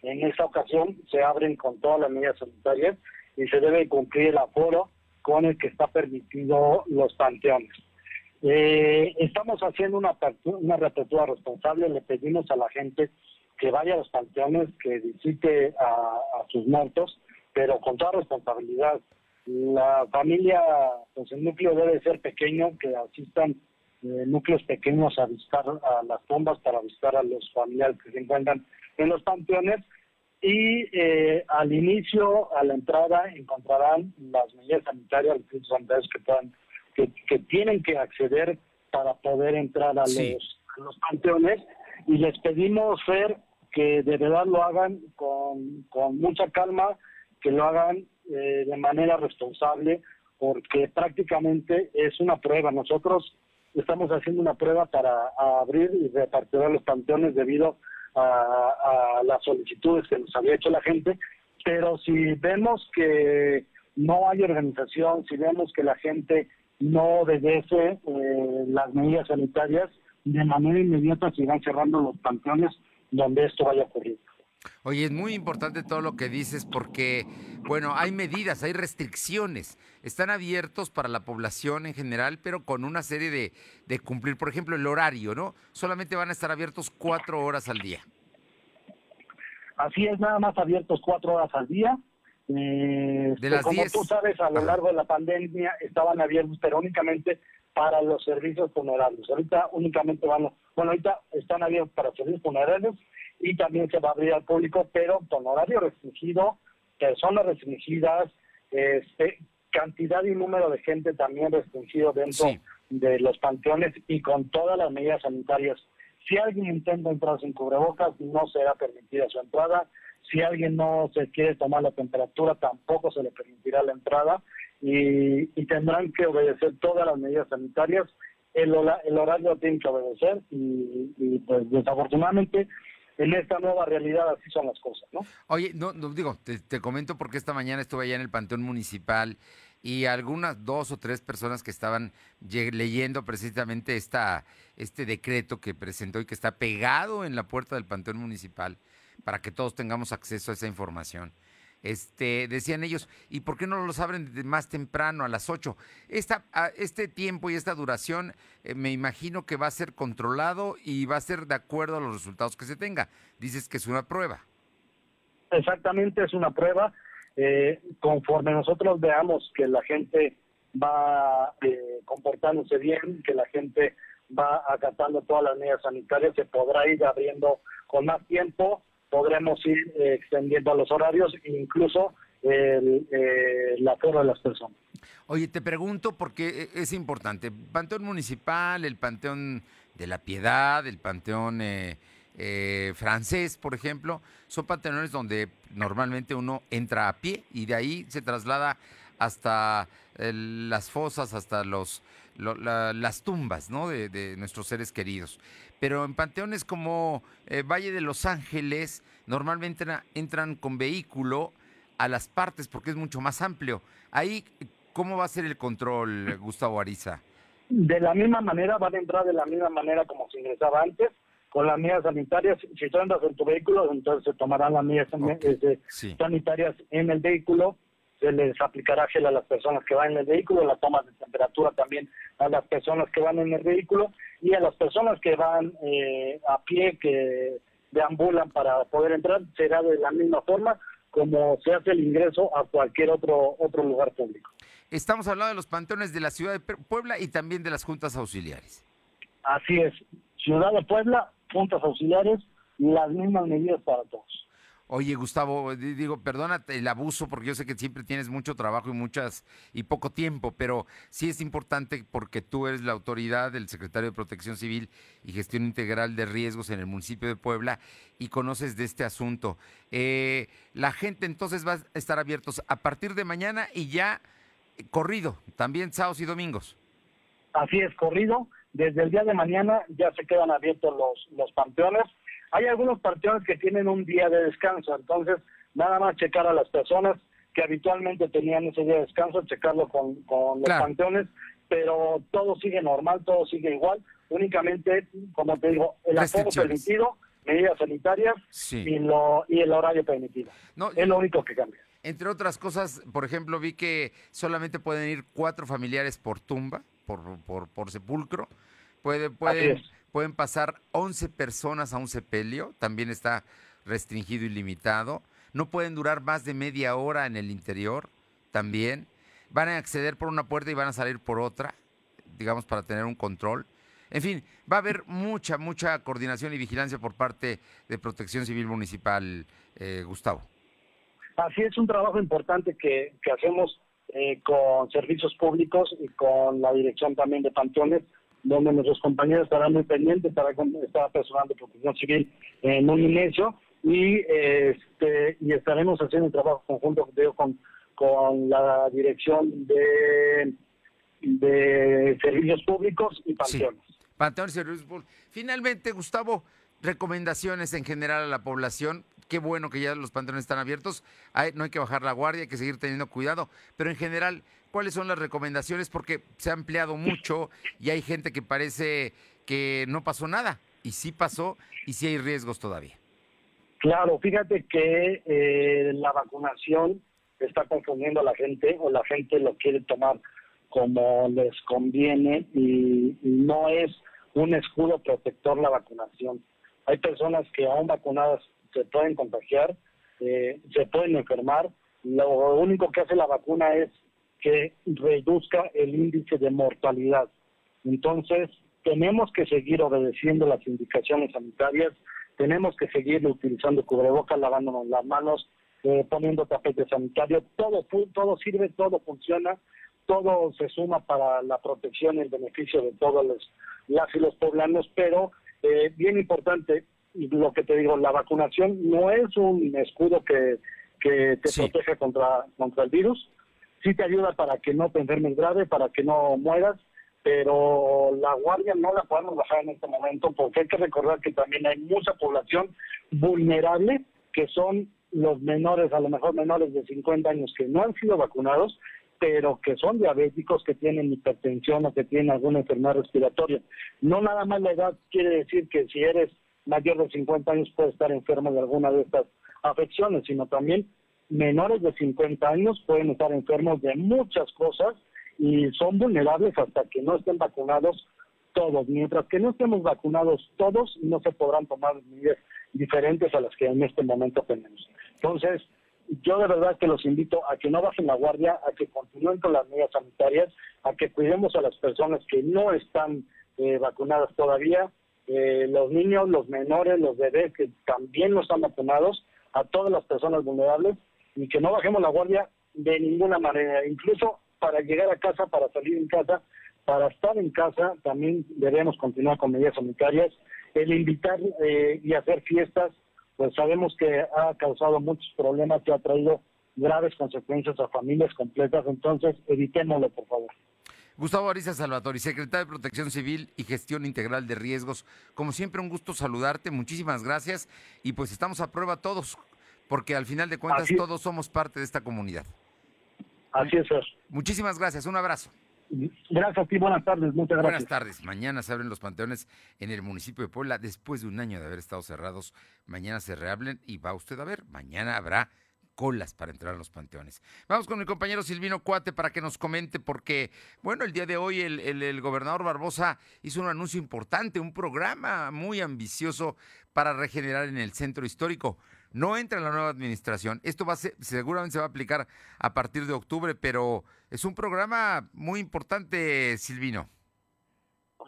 Speaker 14: En esta ocasión se abren con todas las medidas sanitarias y se debe cumplir el aforo con el que está permitido los panteones. Eh, estamos haciendo una, una reapertura responsable, le pedimos a la gente que vaya a los panteones, que visite a, sus muertos, pero con toda responsabilidad. La familia, pues el núcleo debe ser pequeño, que asistan eh, núcleos pequeños a visitar a las tumbas para visitar a los familiares que se encuentran en los panteones. Y eh, al inicio, a la entrada, encontrarán las medidas sanitarias, los sanitarios que puedan que, tienen que acceder para poder entrar a, los, los panteones. Y les pedimos, Fer, que de verdad lo hagan con, con mucha calma, que lo hagan eh, de manera responsable, porque prácticamente es una prueba. Nosotros estamos haciendo una prueba para abrir y repartir los panteones debido a, a, las solicitudes que nos había hecho la gente, pero si vemos que no hay organización, si vemos que la gente no obedece eh, las medidas sanitarias, de manera inmediata se irán cerrando los panteones donde esto vaya a ocurrir.
Speaker 1: Oye, es muy importante todo lo que dices porque, bueno, hay medidas, hay restricciones. Están abiertos para la población en general, pero con una serie de, de cumplir, por ejemplo, el horario, ¿no? Solamente van a estar abiertos cuatro horas al día.
Speaker 14: Así es, nada más abiertos cuatro horas al día. Eh, como tú sabes, a lo largo de la pandemia estaban abiertos, pero únicamente para los servicios funerarios. Ahorita únicamente van, bueno, ahorita están abiertos para servicios funerarios y también se va a abrir al público, pero con horario restringido, personas restringidas, este, cantidad y número de gente también restringido dentro de los panteones y con todas las medidas sanitarias. Si alguien intenta entrar sin cubrebocas, no será permitida su entrada. Si alguien no se quiere tomar la temperatura, tampoco se le permitirá la entrada y, tendrán que obedecer todas las medidas sanitarias. El, el horario tiene que obedecer y, pues desafortunadamente en esta nueva realidad así son las cosas, ¿no?
Speaker 1: Oye, no, no digo, te, te, comento porque esta mañana estuve allá en el Panteón Municipal y algunas dos o tres personas que estaban leyendo precisamente esta, este decreto que presentó y que está pegado en la puerta del Panteón Municipal para que todos tengamos acceso a esa información. Este, decían ellos, ¿y por qué no los abren más temprano, a las 8? Esta, este tiempo y esta duración eh, me imagino que va a ser controlado y va a ser de acuerdo a los resultados que se tenga. Dices que es una prueba.
Speaker 14: Exactamente, es una prueba. Eh, conforme nosotros veamos que la gente va eh, comportándose bien, que la gente va acatando todas las medidas sanitarias, se podrá ir abriendo con más tiempo podremos ir eh, extendiendo los horarios e incluso el, eh, la forma de las personas.
Speaker 1: Oye, te pregunto porque e, es importante. Panteón Municipal, el Panteón de la Piedad, el Panteón eh, francés, por ejemplo, son panteones donde normalmente uno entra a pie y de ahí se traslada hasta las fosas, hasta los, las tumbas ¿no? de, nuestros seres queridos pero en panteones como eh, Valle de Los Ángeles normalmente entran con vehículo a las partes porque es mucho más amplio. Ahí, ¿cómo va a ser el control, Gustavo Ariza?
Speaker 14: De la misma manera, van a entrar de la misma manera como se ingresaba antes, con las medidas sanitarias. Si tú entras en tu vehículo, entonces se tomarán las medidas sanitarias en el vehículo se les aplicará gel a las personas que van en el vehículo, la toma de temperatura también a las personas que van en el vehículo y a las personas que van eh, a pie, que deambulan para poder entrar, será de la misma forma, como se hace el ingreso a cualquier otro, otro lugar público.
Speaker 1: Estamos hablando de los panteones de la ciudad de Puebla y también de las juntas auxiliares.
Speaker 14: Así es, Ciudad de Puebla, juntas auxiliares, las mismas medidas para todos.
Speaker 1: Oye, Gustavo, digo, perdónate el abuso porque yo sé que siempre tienes mucho trabajo y muchas y poco tiempo, pero sí es importante porque tú eres la autoridad del secretario de Protección Civil y Gestión Integral de Riesgos en el municipio de Puebla y conoces de este asunto. Eh, la gente entonces va a estar abiertos a partir de mañana y ya eh, corrido, también sábados y domingos.
Speaker 14: Así es, corrido. Desde el día de mañana ya se quedan abiertos los, los panteones hay algunos panteones que tienen un día de descanso, entonces nada más checar a las personas que habitualmente tenían ese día de descanso, checarlo con, los panteones, pero todo sigue normal, todo sigue igual, únicamente, como te digo, el aforo permitido, medidas sanitarias y, lo, y el horario permitido. es lo único que cambia.
Speaker 1: Entre otras cosas, por ejemplo, vi que solamente pueden ir cuatro familiares por tumba, por, por, por sepulcro. Puede, pueden, pueden pasar 11 personas a un sepelio, también está restringido y limitado. No pueden durar más de media hora en el interior, también. Van a acceder por una puerta y van a salir por otra, digamos, para tener un control. En fin, va a haber mucha, mucha coordinación y vigilancia por parte de Protección Civil Municipal, eh, Gustavo.
Speaker 14: Así es un trabajo importante que, hacemos eh, con servicios públicos y con la dirección también de panteones donde nuestros compañeros estarán muy pendientes, estará, estará personal de protección civil en un inicio y este y estaremos haciendo un trabajo conjunto con, con la dirección de, de servicios públicos y panteones.
Speaker 1: Panteones y servicios públicos. Finalmente, Gustavo, recomendaciones en general a la población. Qué bueno que ya los panteones están abiertos. no hay que bajar la guardia, hay que seguir teniendo cuidado. Pero en general, ¿cuáles son las recomendaciones? Porque se ha ampliado mucho y hay gente que parece que no pasó nada. Y sí pasó y sí hay riesgos todavía.
Speaker 14: Claro, fíjate que eh, la vacunación está confundiendo a la gente o la gente lo quiere tomar como les conviene y no es un escudo protector la vacunación. Hay personas que aún vacunadas se pueden contagiar, eh, se pueden enfermar. Lo único que hace la vacuna es que reduzca el índice de mortalidad. Entonces, tenemos que seguir obedeciendo las indicaciones sanitarias, tenemos que seguir utilizando cubrebocas, lavándonos las manos, eh, poniendo tapete sanitario, todo, todo sirve, todo funciona, todo se suma para la protección y el beneficio de todos los, las y los poblanos, pero eh, bien importante, lo que te digo, la vacunación no es un escudo que, que te proteja contra, contra el virus, sí te ayuda para que no te enfermes grave, para que no mueras, pero la guardia no la podemos bajar en este momento porque hay que recordar que también hay mucha población vulnerable que son los menores, a lo mejor menores de 50 años que no han sido vacunados pero que son diabéticos, que tienen hipertensión o que tienen alguna enfermedad respiratoria. No nada más la edad quiere decir que si eres mayor de 50 años puedes estar enfermo de alguna de estas afecciones, sino también menores de 50 años pueden estar enfermos de muchas cosas y son vulnerables hasta que no estén vacunados todos. Mientras que no estemos vacunados todos, no se podrán tomar medidas diferentes a las que en este momento tenemos. Entonces, yo de verdad que los invito a que no bajen la guardia, a que continúen con las medidas sanitarias, a que cuidemos a las personas que no están eh, vacunadas todavía, eh, los niños, los menores, los bebés que también no están vacunados, a todas las personas vulnerables y que no bajemos la guardia de ninguna manera, incluso para llegar a casa, para salir en casa, para estar en casa, también debemos continuar con medidas sanitarias. El invitar eh, y hacer fiestas pues sabemos que ha causado muchos problemas, que ha traído graves consecuencias a familias completas, entonces evitémoslo, por favor.
Speaker 1: Gustavo Ariza Salvatori, secretario de Protección Civil y Gestión Integral de Riesgos. Como siempre, un gusto saludarte, muchísimas gracias y pues estamos a prueba todos, porque al final de cuentas todos somos parte de esta comunidad.
Speaker 14: Así es.
Speaker 1: Muchísimas gracias, un abrazo.
Speaker 14: Gracias a ti, buenas tardes, muchas gracias.
Speaker 1: Buenas tardes. Mañana se abren los panteones en el municipio de Puebla después de un año de haber estado cerrados. Mañana se reabren y va usted a ver, mañana habrá colas para entrar a los panteones. Vamos con mi compañero Silvino Cuate para que nos comente, porque, bueno, el día de hoy el, el, gobernador Barbosa hizo un anuncio importante, un programa muy ambicioso para regenerar en el centro histórico. No entra en la nueva administración. Esto va a ser, seguramente se va a aplicar a partir de octubre, pero es un programa muy importante, Silvino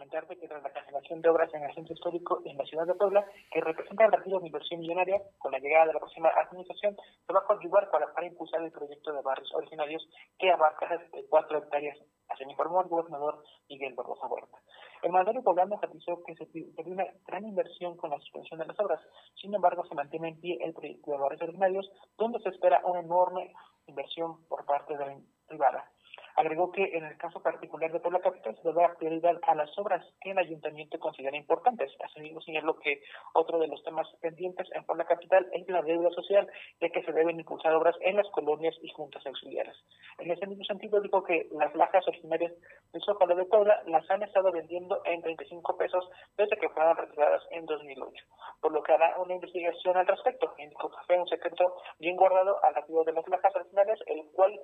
Speaker 2: comentarte que tras la cancelación de obras en el centro histórico en la ciudad de Puebla, que representa el retiro de inversión millonaria, con la llegada de la próxima administración, se va a conjugar para, impulsar el proyecto de barrios originarios que abarca cuatro hectáreas, así informó el gobernador Miguel Barbosa Huerta. El mandatario poblano enfatizó que se pidió una gran inversión con la suspensión de las obras. Sin embargo, se mantiene en pie el proyecto de barrios originarios, donde se espera una enorme inversión por parte de la privada. Agregó que en el caso particular de Puebla Capital se dar prioridad a las obras que el ayuntamiento considera importantes. Asimismo, señaló que otro de los temas pendientes en Puebla Capital es la deuda social, ya que se deben impulsar obras en las colonias y juntas auxiliares. En ese mismo sentido, dijo que las lajas originarias del Zócalo de Puebla las han estado vendiendo en 35 pesos desde que fueron retiradas en 2008, por lo que hará una investigación al respecto. Indicó que fue un secreto bien guardado al activo de las lajas originarias, el cual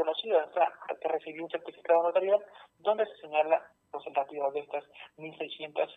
Speaker 2: conocido que recibió un certificado notarial donde se señala relativos de estas 1.600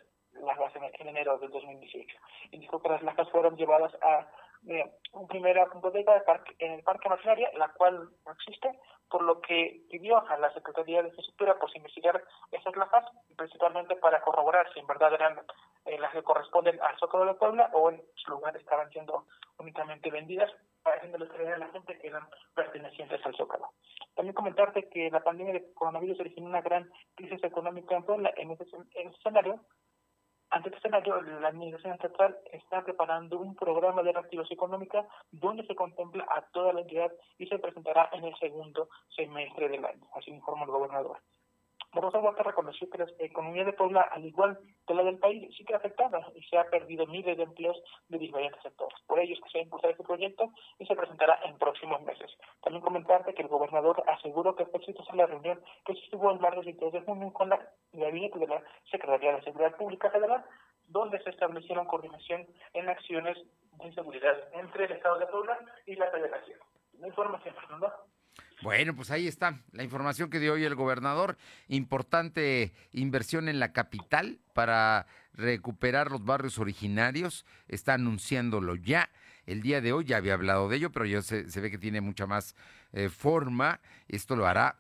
Speaker 2: lajas en, enero del 2018. Indicó que las lajas fueron llevadas a eh, un primera bodega en el Parque Maquinaria, la cual no existe, por lo que pidió a la Secretaría de Infraestructura pues investigar esas lajas, principalmente para corroborar si en verdad eran eh, las que corresponden al Zócalo de Puebla o en su lugar estaban siendo únicamente vendidas haciéndoles creer a la gente que eran pertenecientes al Zócalo. También comentarte que la pandemia de coronavirus originó una gran crisis económica en Puebla. En ese, escenario, ante este escenario, la Administración Estatal está preparando un programa de reactivación económica donde se contempla a toda la entidad y se presentará en el segundo semestre del año, así informa el gobernador. Rosa Huerta reconoció que la economía de Puebla, al igual que la del país, sigue afectada y se ha perdido miles de empleos de diferentes sectores. Por ello es que se ha impulsado este proyecto y se presentará en próximos meses. También comentarte que el gobernador aseguró que fue exitosa la reunión que se estuvo el martes 22 de junio con la gabinete de la Secretaría de Seguridad Pública Federal, donde se establecieron coordinación en acciones de seguridad entre el Estado de Puebla y la Federación. La información, Fernando.
Speaker 1: Bueno, pues ahí está la información que dio hoy el gobernador. Importante inversión en la capital para recuperar los barrios originarios. Está anunciándolo ya. El día de hoy ya había hablado de ello, pero ya se, ve que tiene mucha más eh, forma. Esto lo hará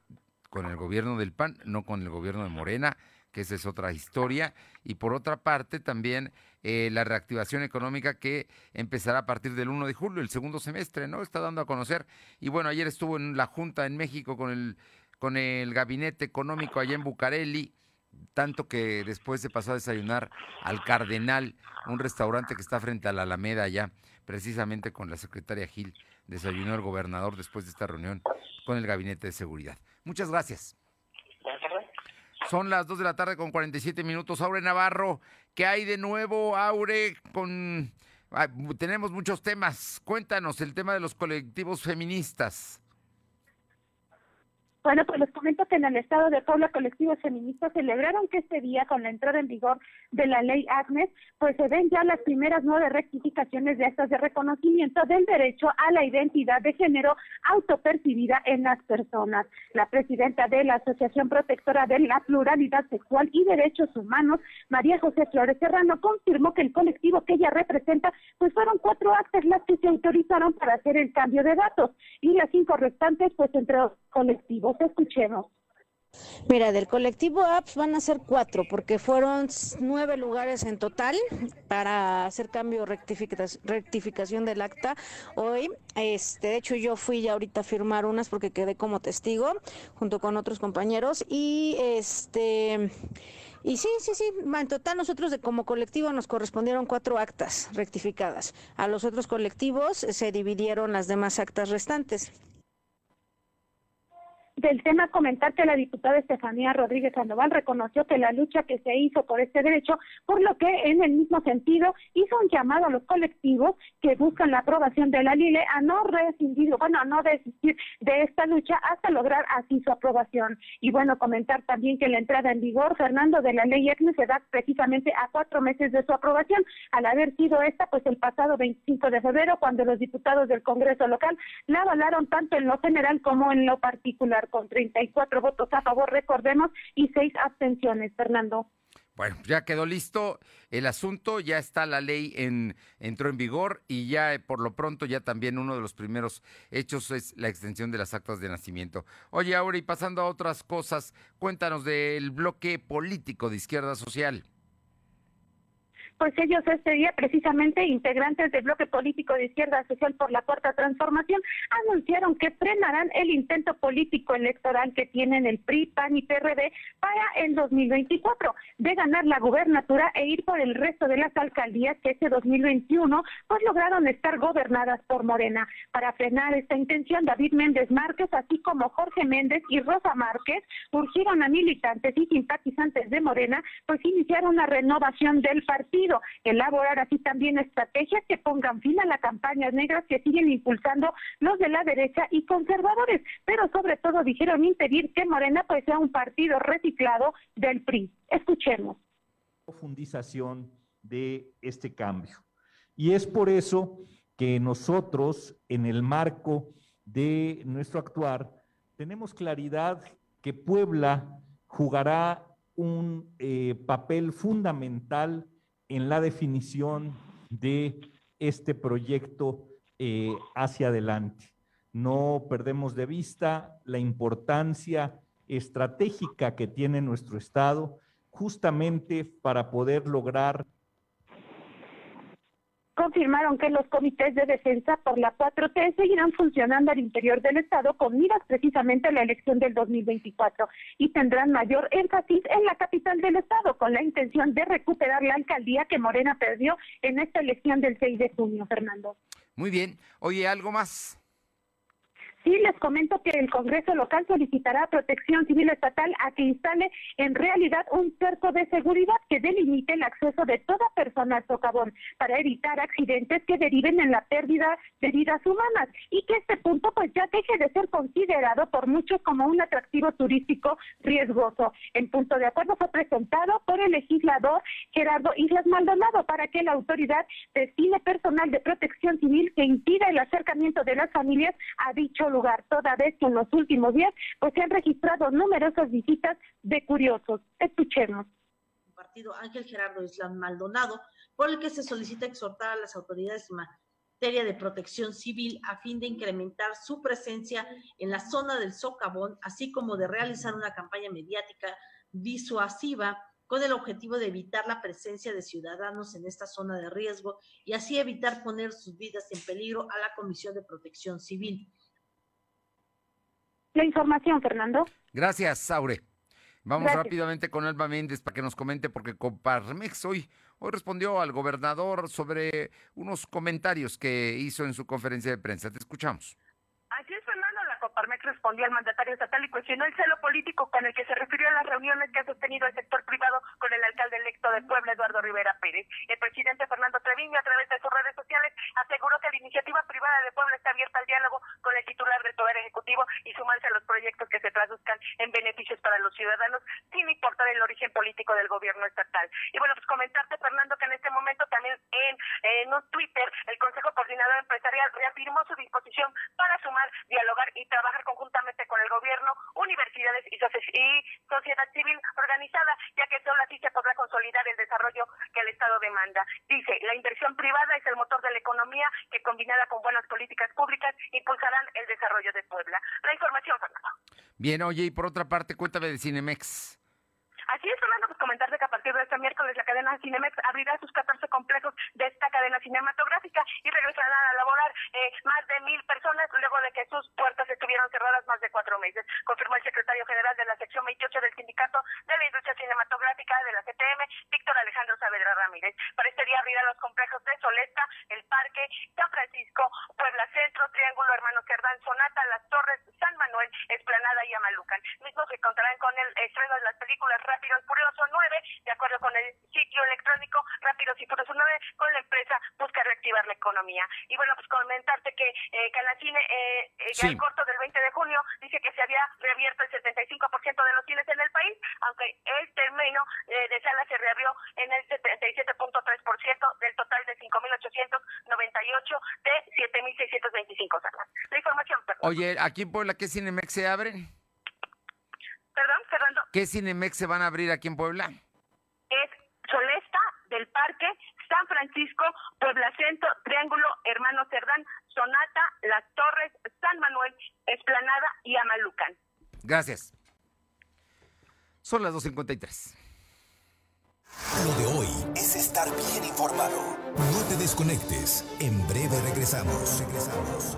Speaker 1: con el gobierno del PAN, no con el gobierno de Morena que esa es otra historia. Y por otra parte, también eh, la reactivación económica que empezará a partir del 1 de julio, el segundo semestre, ¿no? Está dando a conocer. Y bueno, ayer estuvo en la Junta en México con el, con el gabinete económico allá en Bucareli tanto que después se pasó a desayunar al Cardenal, un restaurante que está frente a la Alameda allá, precisamente con la secretaria Gil, desayunó el gobernador después de esta reunión con el gabinete de seguridad. Muchas gracias. Son las 2 de la tarde con 47 minutos. Aure Navarro, ¿qué hay de nuevo, Aure? Con tenemos muchos temas. Cuéntanos el tema de los colectivos feministas.
Speaker 15: Bueno, pues les comento que en el estado de Puebla colectivos feministas celebraron que este día, con la entrada en vigor de la ley Agnes, pues se ven ya las primeras nueve rectificaciones de estas de reconocimiento del derecho a la identidad de género autopercibida en las personas. La presidenta de la Asociación Protectora de la Pluralidad Sexual y Derechos Humanos, María José Flores Serrano, confirmó que el colectivo que ella representa, pues fueron cuatro actas las que se autorizaron para hacer el cambio de datos y las cinco restantes, pues entre los colectivos escuchemos.
Speaker 16: Mira, del colectivo APS van a ser cuatro, porque fueron nueve lugares en total para hacer cambio rectificación del acta. Hoy, este, de hecho, yo fui ya ahorita a firmar unas porque quedé como testigo junto con otros compañeros y este. Y sí, sí, sí, en total nosotros de como colectivo nos correspondieron cuatro actas rectificadas. A los otros colectivos se dividieron las demás actas restantes.
Speaker 15: Del tema comentar que la diputada Estefanía Rodríguez Sandoval reconoció que la lucha que se hizo por este derecho, por lo que en el mismo sentido hizo un llamado a los colectivos que buscan la aprobación de la LILE a no rescindir, bueno, a no desistir de esta lucha hasta lograr así su aprobación. Y bueno, comentar también que la entrada en vigor, Fernando, de la ley ECNE se da precisamente a cuatro meses de su aprobación, al haber sido esta pues el pasado 25 de febrero, cuando los diputados del Congreso local la avalaron tanto en lo general como en lo particular con 34 votos a favor, recordemos, y seis abstenciones, Fernando.
Speaker 1: Bueno, ya quedó listo el asunto, ya está la ley en entró en vigor y ya eh, por lo pronto ya también uno de los primeros hechos es la extensión de las actas de nacimiento. Oye, ahora y pasando a otras cosas, cuéntanos del bloque político de Izquierda Social
Speaker 15: pues ellos este día precisamente integrantes del bloque político de izquierda social por la cuarta transformación anunciaron que frenarán el intento político electoral que tienen el PRI, PAN y PRD para el 2024 de ganar la gubernatura e ir por el resto de las alcaldías que este 2021 pues lograron estar gobernadas por Morena. Para frenar esta intención, David Méndez Márquez, así como Jorge Méndez y Rosa Márquez, urgieron a militantes y simpatizantes de Morena pues iniciar una renovación del partido elaborar así también estrategias que pongan fin a las campañas negras que siguen impulsando los de la derecha y conservadores, pero sobre todo dijeron impedir que Morena pues sea un partido reciclado del PRI. Escuchemos.
Speaker 17: Profundización de este cambio. Y es por eso que nosotros, en el marco de nuestro actuar, tenemos claridad que Puebla jugará un eh, papel fundamental en la definición de este proyecto eh, hacia adelante. No perdemos de vista la importancia estratégica que tiene nuestro Estado justamente para poder lograr
Speaker 15: confirmaron que los comités de defensa por la 4T seguirán funcionando al interior del Estado con miras precisamente a la elección del 2024 y tendrán mayor énfasis en la capital del Estado con la intención de recuperar la alcaldía que Morena perdió en esta elección del 6 de junio, Fernando.
Speaker 1: Muy bien. Oye, ¿algo más?
Speaker 15: Sí, les comento que el Congreso local solicitará protección civil estatal a que instale en realidad un cerco de seguridad que delimite el acceso de toda persona al socavón para evitar accidentes que deriven en la pérdida de vidas humanas y que este punto pues ya deje de ser considerado por muchos como un atractivo turístico riesgoso. El punto de acuerdo fue presentado por el legislador Gerardo Islas Maldonado para que la autoridad destine personal de protección civil que impida el acercamiento de las familias a dicho lugar, toda vez que en los últimos días pues se han registrado numerosas visitas de curiosos. Escuchemos.
Speaker 18: Partido Ángel Gerardo Islam Maldonado, por el que se solicita exhortar a las autoridades en materia de protección civil a fin de incrementar su presencia en la zona del socavón, así como de realizar una campaña mediática disuasiva con el objetivo de evitar la presencia de ciudadanos en esta zona de riesgo y así evitar poner sus vidas en peligro a la Comisión de Protección Civil
Speaker 15: la información, Fernando.
Speaker 1: Gracias, Saure. Vamos rápidamente con Alba Méndez para que nos comente, porque Coparmex hoy, hoy respondió al gobernador sobre unos comentarios que hizo en su conferencia de prensa. Te escuchamos.
Speaker 3: Coparmex respondió al mandatario estatal y cuestionó el celo político con el que se refirió a las reuniones que ha sostenido el sector privado con el alcalde electo de Puebla, Eduardo Rivera Pérez. El presidente Fernando Treviño, a través de sus redes sociales, aseguró que la iniciativa privada de Puebla está abierta al diálogo con el titular del Poder Ejecutivo y sumarse a los proyectos que se traduzcan en beneficios para los ciudadanos, sin importar el origen político del gobierno estatal. Y bueno, pues comentarte, Fernando, que en este momento también en, en un Twitter, el Consejo Coordinador Empresarial reafirmó su disposición para sumar, dialogar y trabajar conjuntamente con el gobierno, universidades y, sociedad civil organizada, ya que solo así se podrá consolidar el desarrollo que el Estado demanda. Dice, la inversión privada es el motor de la economía que combinada con buenas políticas públicas impulsarán el desarrollo de Puebla. La información, Fernando.
Speaker 1: Bien, oye, y por otra parte, cuéntame de Cinemex.
Speaker 3: Así es, Fernando, pues comentarte que a partir de este miércoles la cadena Cinemex abrirá sus 14 complejos cinematográfica y regresarán a laborar eh, más de mil personas luego de que sus puertas estuvieron cerradas más de cuatro meses, confirmó el secretario general de la sección 28 del Sindicato de la Industria Cinematográfica de la CTM, Víctor Alejandro Saavedra Ramírez. Para este día abrirá los complejos de Solesta, El Parque, San Francisco, Puebla Centro, Triángulo Hermano Cerdán, Sonata, Las Torres, San Manuel, Esplanada y Amalucan, mismos que contarán con el estreno de las películas Rápido y Furioso 9, de acuerdo con el sitio electrónico Rápidos y Furioso 9, con la empresa busca reactivar la economía. Y bueno, pues comentarte que eh, Canacine, eh, eh el corto del 20 de junio, dice que se había reabierto el 75% de los cines en el país, aunque el término eh, de sala se reabrió en el 77.3% del total de 5.898 de 7.625 salas. La información,
Speaker 1: perdón. Oye, aquí en Puebla, ¿qué Cinemex se abren?
Speaker 3: Perdón, Fernando.
Speaker 1: ¿Qué Cinemex se van a abrir aquí en Puebla?
Speaker 3: Es Parque, San Francisco, Puebla Centro, Triángulo, Hermano Cerdán, Sonata, Las Torres, San Manuel, Esplanada y Amalucan.
Speaker 1: Gracias. Son las 2.53.
Speaker 8: Lo de hoy es estar bien informado. No te desconectes. En breve regresamos. Regresamos.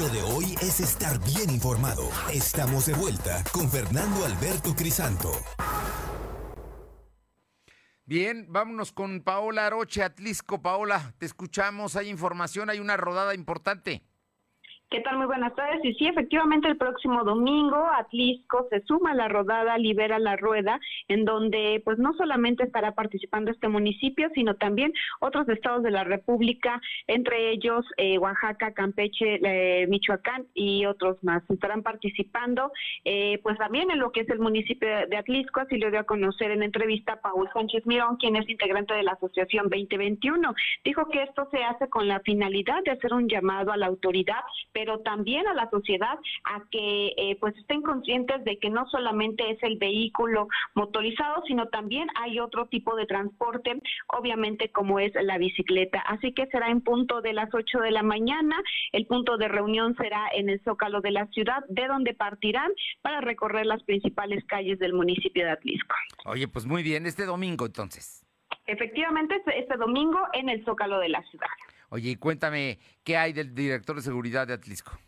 Speaker 8: Lo de hoy es estar bien informado. Estamos de vuelta con Fernando Alberto Crisanto.
Speaker 1: Bien, vámonos con Paola Aroche, Atlisco. Paola, te escuchamos, hay información, hay una rodada importante.
Speaker 10: ¿Qué tal? Muy buenas tardes. Y sí, efectivamente, el próximo domingo Atlisco se suma a la rodada Libera la Rueda, en donde pues no solamente estará participando este municipio, sino también otros estados de la República, entre ellos eh, Oaxaca, Campeche, eh, Michoacán y otros más. Estarán participando eh, pues también en lo que es el municipio de Atlisco, así lo dio a conocer en entrevista Paul Sánchez Mirón, quien es integrante de la Asociación 2021. Dijo que esto se hace con la finalidad de hacer un llamado a la autoridad, pero también a la sociedad a que eh, pues estén conscientes de que no solamente es el vehículo motorizado, sino también hay otro tipo de transporte, obviamente como es la bicicleta. Así que será en punto de las 8 de la mañana, el punto de reunión será en el Zócalo de la ciudad, de donde partirán para recorrer las principales calles del municipio de Atlisco.
Speaker 1: Oye, pues muy bien, este domingo entonces.
Speaker 10: Efectivamente, este, este domingo en el Zócalo de la ciudad.
Speaker 1: Oye, y cuéntame, ¿qué hay del director de seguridad de Atlisco?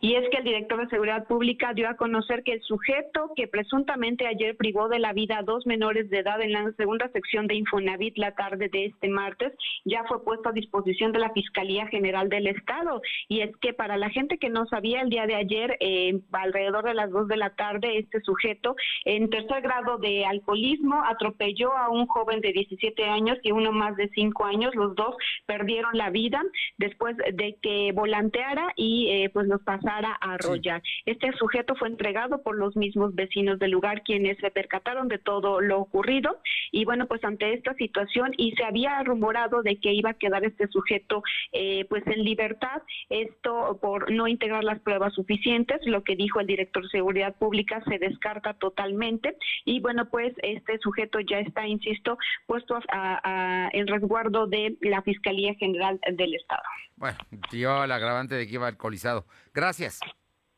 Speaker 10: Y es que el director de Seguridad Pública dio a conocer que el sujeto que presuntamente ayer privó de la vida a dos menores de edad en la segunda sección de Infonavit la tarde de este martes ya fue puesto a disposición de la Fiscalía General del Estado. Y es que para la gente que no sabía, el día de ayer, eh, alrededor de las dos de la tarde, este sujeto en tercer grado de alcoholismo atropelló a un joven de 17 años y uno más de 5 años. Los dos perdieron la vida después de que volanteara y eh, pues los a arrollar. Este sujeto fue entregado por los mismos vecinos del lugar quienes se percataron de todo lo ocurrido. Y bueno pues ante esta situación y se había rumorado de que iba a quedar este sujeto eh, pues en libertad esto por no integrar las pruebas suficientes lo que dijo el director de seguridad pública se descarta totalmente. Y bueno pues este sujeto ya está insisto puesto a, en resguardo de la fiscalía general del estado
Speaker 1: bueno dio el agravante de que iba alcoholizado Gracias.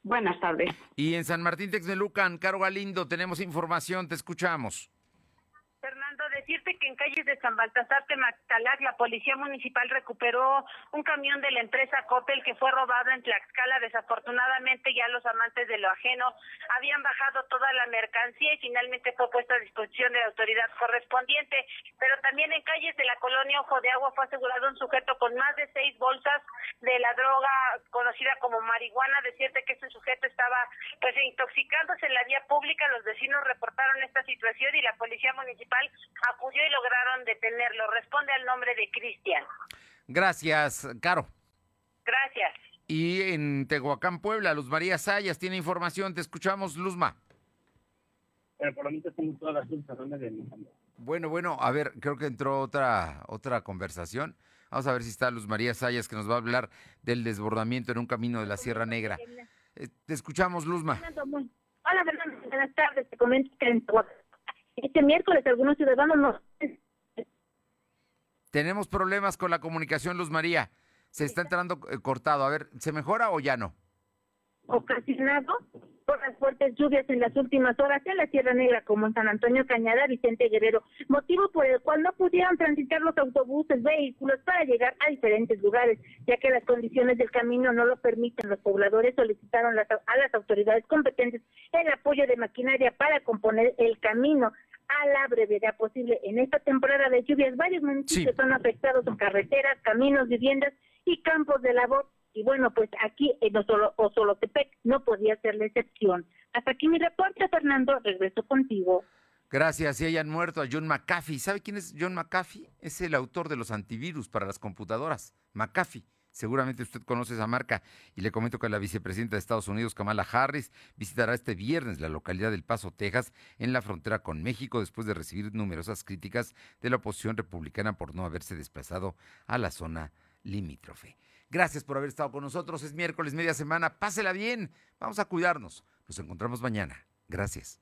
Speaker 10: Buenas tardes.
Speaker 1: Y en San Martín Texmelucan, Caro Galindo, tenemos información, te escuchamos
Speaker 3: decirte que en calles de San Baltasar, Temactalac, la policía municipal recuperó un camión de la empresa Coppel que fue robado en Tlaxcala. Desafortunadamente ya los amantes de lo ajeno habían bajado toda la mercancía y finalmente fue puesta a disposición de la autoridad correspondiente. Pero también en calles de la colonia Ojo de Agua fue asegurado un sujeto con más de seis bolsas de la droga conocida como marihuana. Decirte que este sujeto estaba pues intoxicándose en la vía pública. Los vecinos reportaron esta situación y la policía municipal acudió y lograron detenerlo. Responde al nombre de Cristian.
Speaker 1: Gracias, Caro.
Speaker 3: Gracias.
Speaker 1: Y en Tehuacán, Puebla, Luz María Sayas tiene información. Te escuchamos, Luzma. Bueno, bueno, a ver, creo que entró otra, otra conversación. Vamos a ver si está Luz María Sayas, que nos va a hablar del desbordamiento en un camino de la Sierra Negra. Eh, te escuchamos, Luzma.
Speaker 15: Hola, Buenas tardes. Te comento que en este miércoles algunos ciudadanos
Speaker 1: Tenemos problemas con la comunicación, Luz María. Se está entrando eh, cortado. A ver, ¿se mejora o ya no?
Speaker 19: Ocasionado por las fuertes lluvias en las últimas horas en la Sierra Negra, como en San Antonio Cañada, Vicente Guerrero, motivo por el cual no pudieron transitar los autobuses, vehículos para llegar a diferentes lugares, ya que las condiciones del camino no lo permiten. Los pobladores solicitaron a las autoridades competentes el apoyo de maquinaria para componer el camino a la brevedad posible. En esta temporada de lluvias, varios municipios son afectados en carreteras, caminos, viviendas y campos de labor y bueno, pues aquí en Osolotepec no podía ser la excepción. Hasta aquí mi reporte, Fernando. Regreso contigo.
Speaker 1: Gracias. Y hayan muerto a John McAfee. ¿Sabe quién es John McAfee? Es el autor de los antivirus para las computadoras. McAfee. Seguramente usted conoce esa marca y le comento que la vicepresidenta de Estados Unidos, Kamala Harris, visitará este viernes la localidad del Paso, Texas, en la frontera con México, después de recibir numerosas críticas de la oposición republicana por no haberse desplazado a la zona limítrofe. Gracias por haber estado con nosotros. Es miércoles, media semana. Pásela bien. Vamos a cuidarnos. Nos encontramos mañana. Gracias.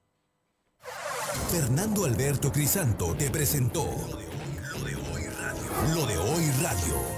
Speaker 8: Fernando Alberto Crisanto te presentó Lo de hoy radio. Lo de hoy radio.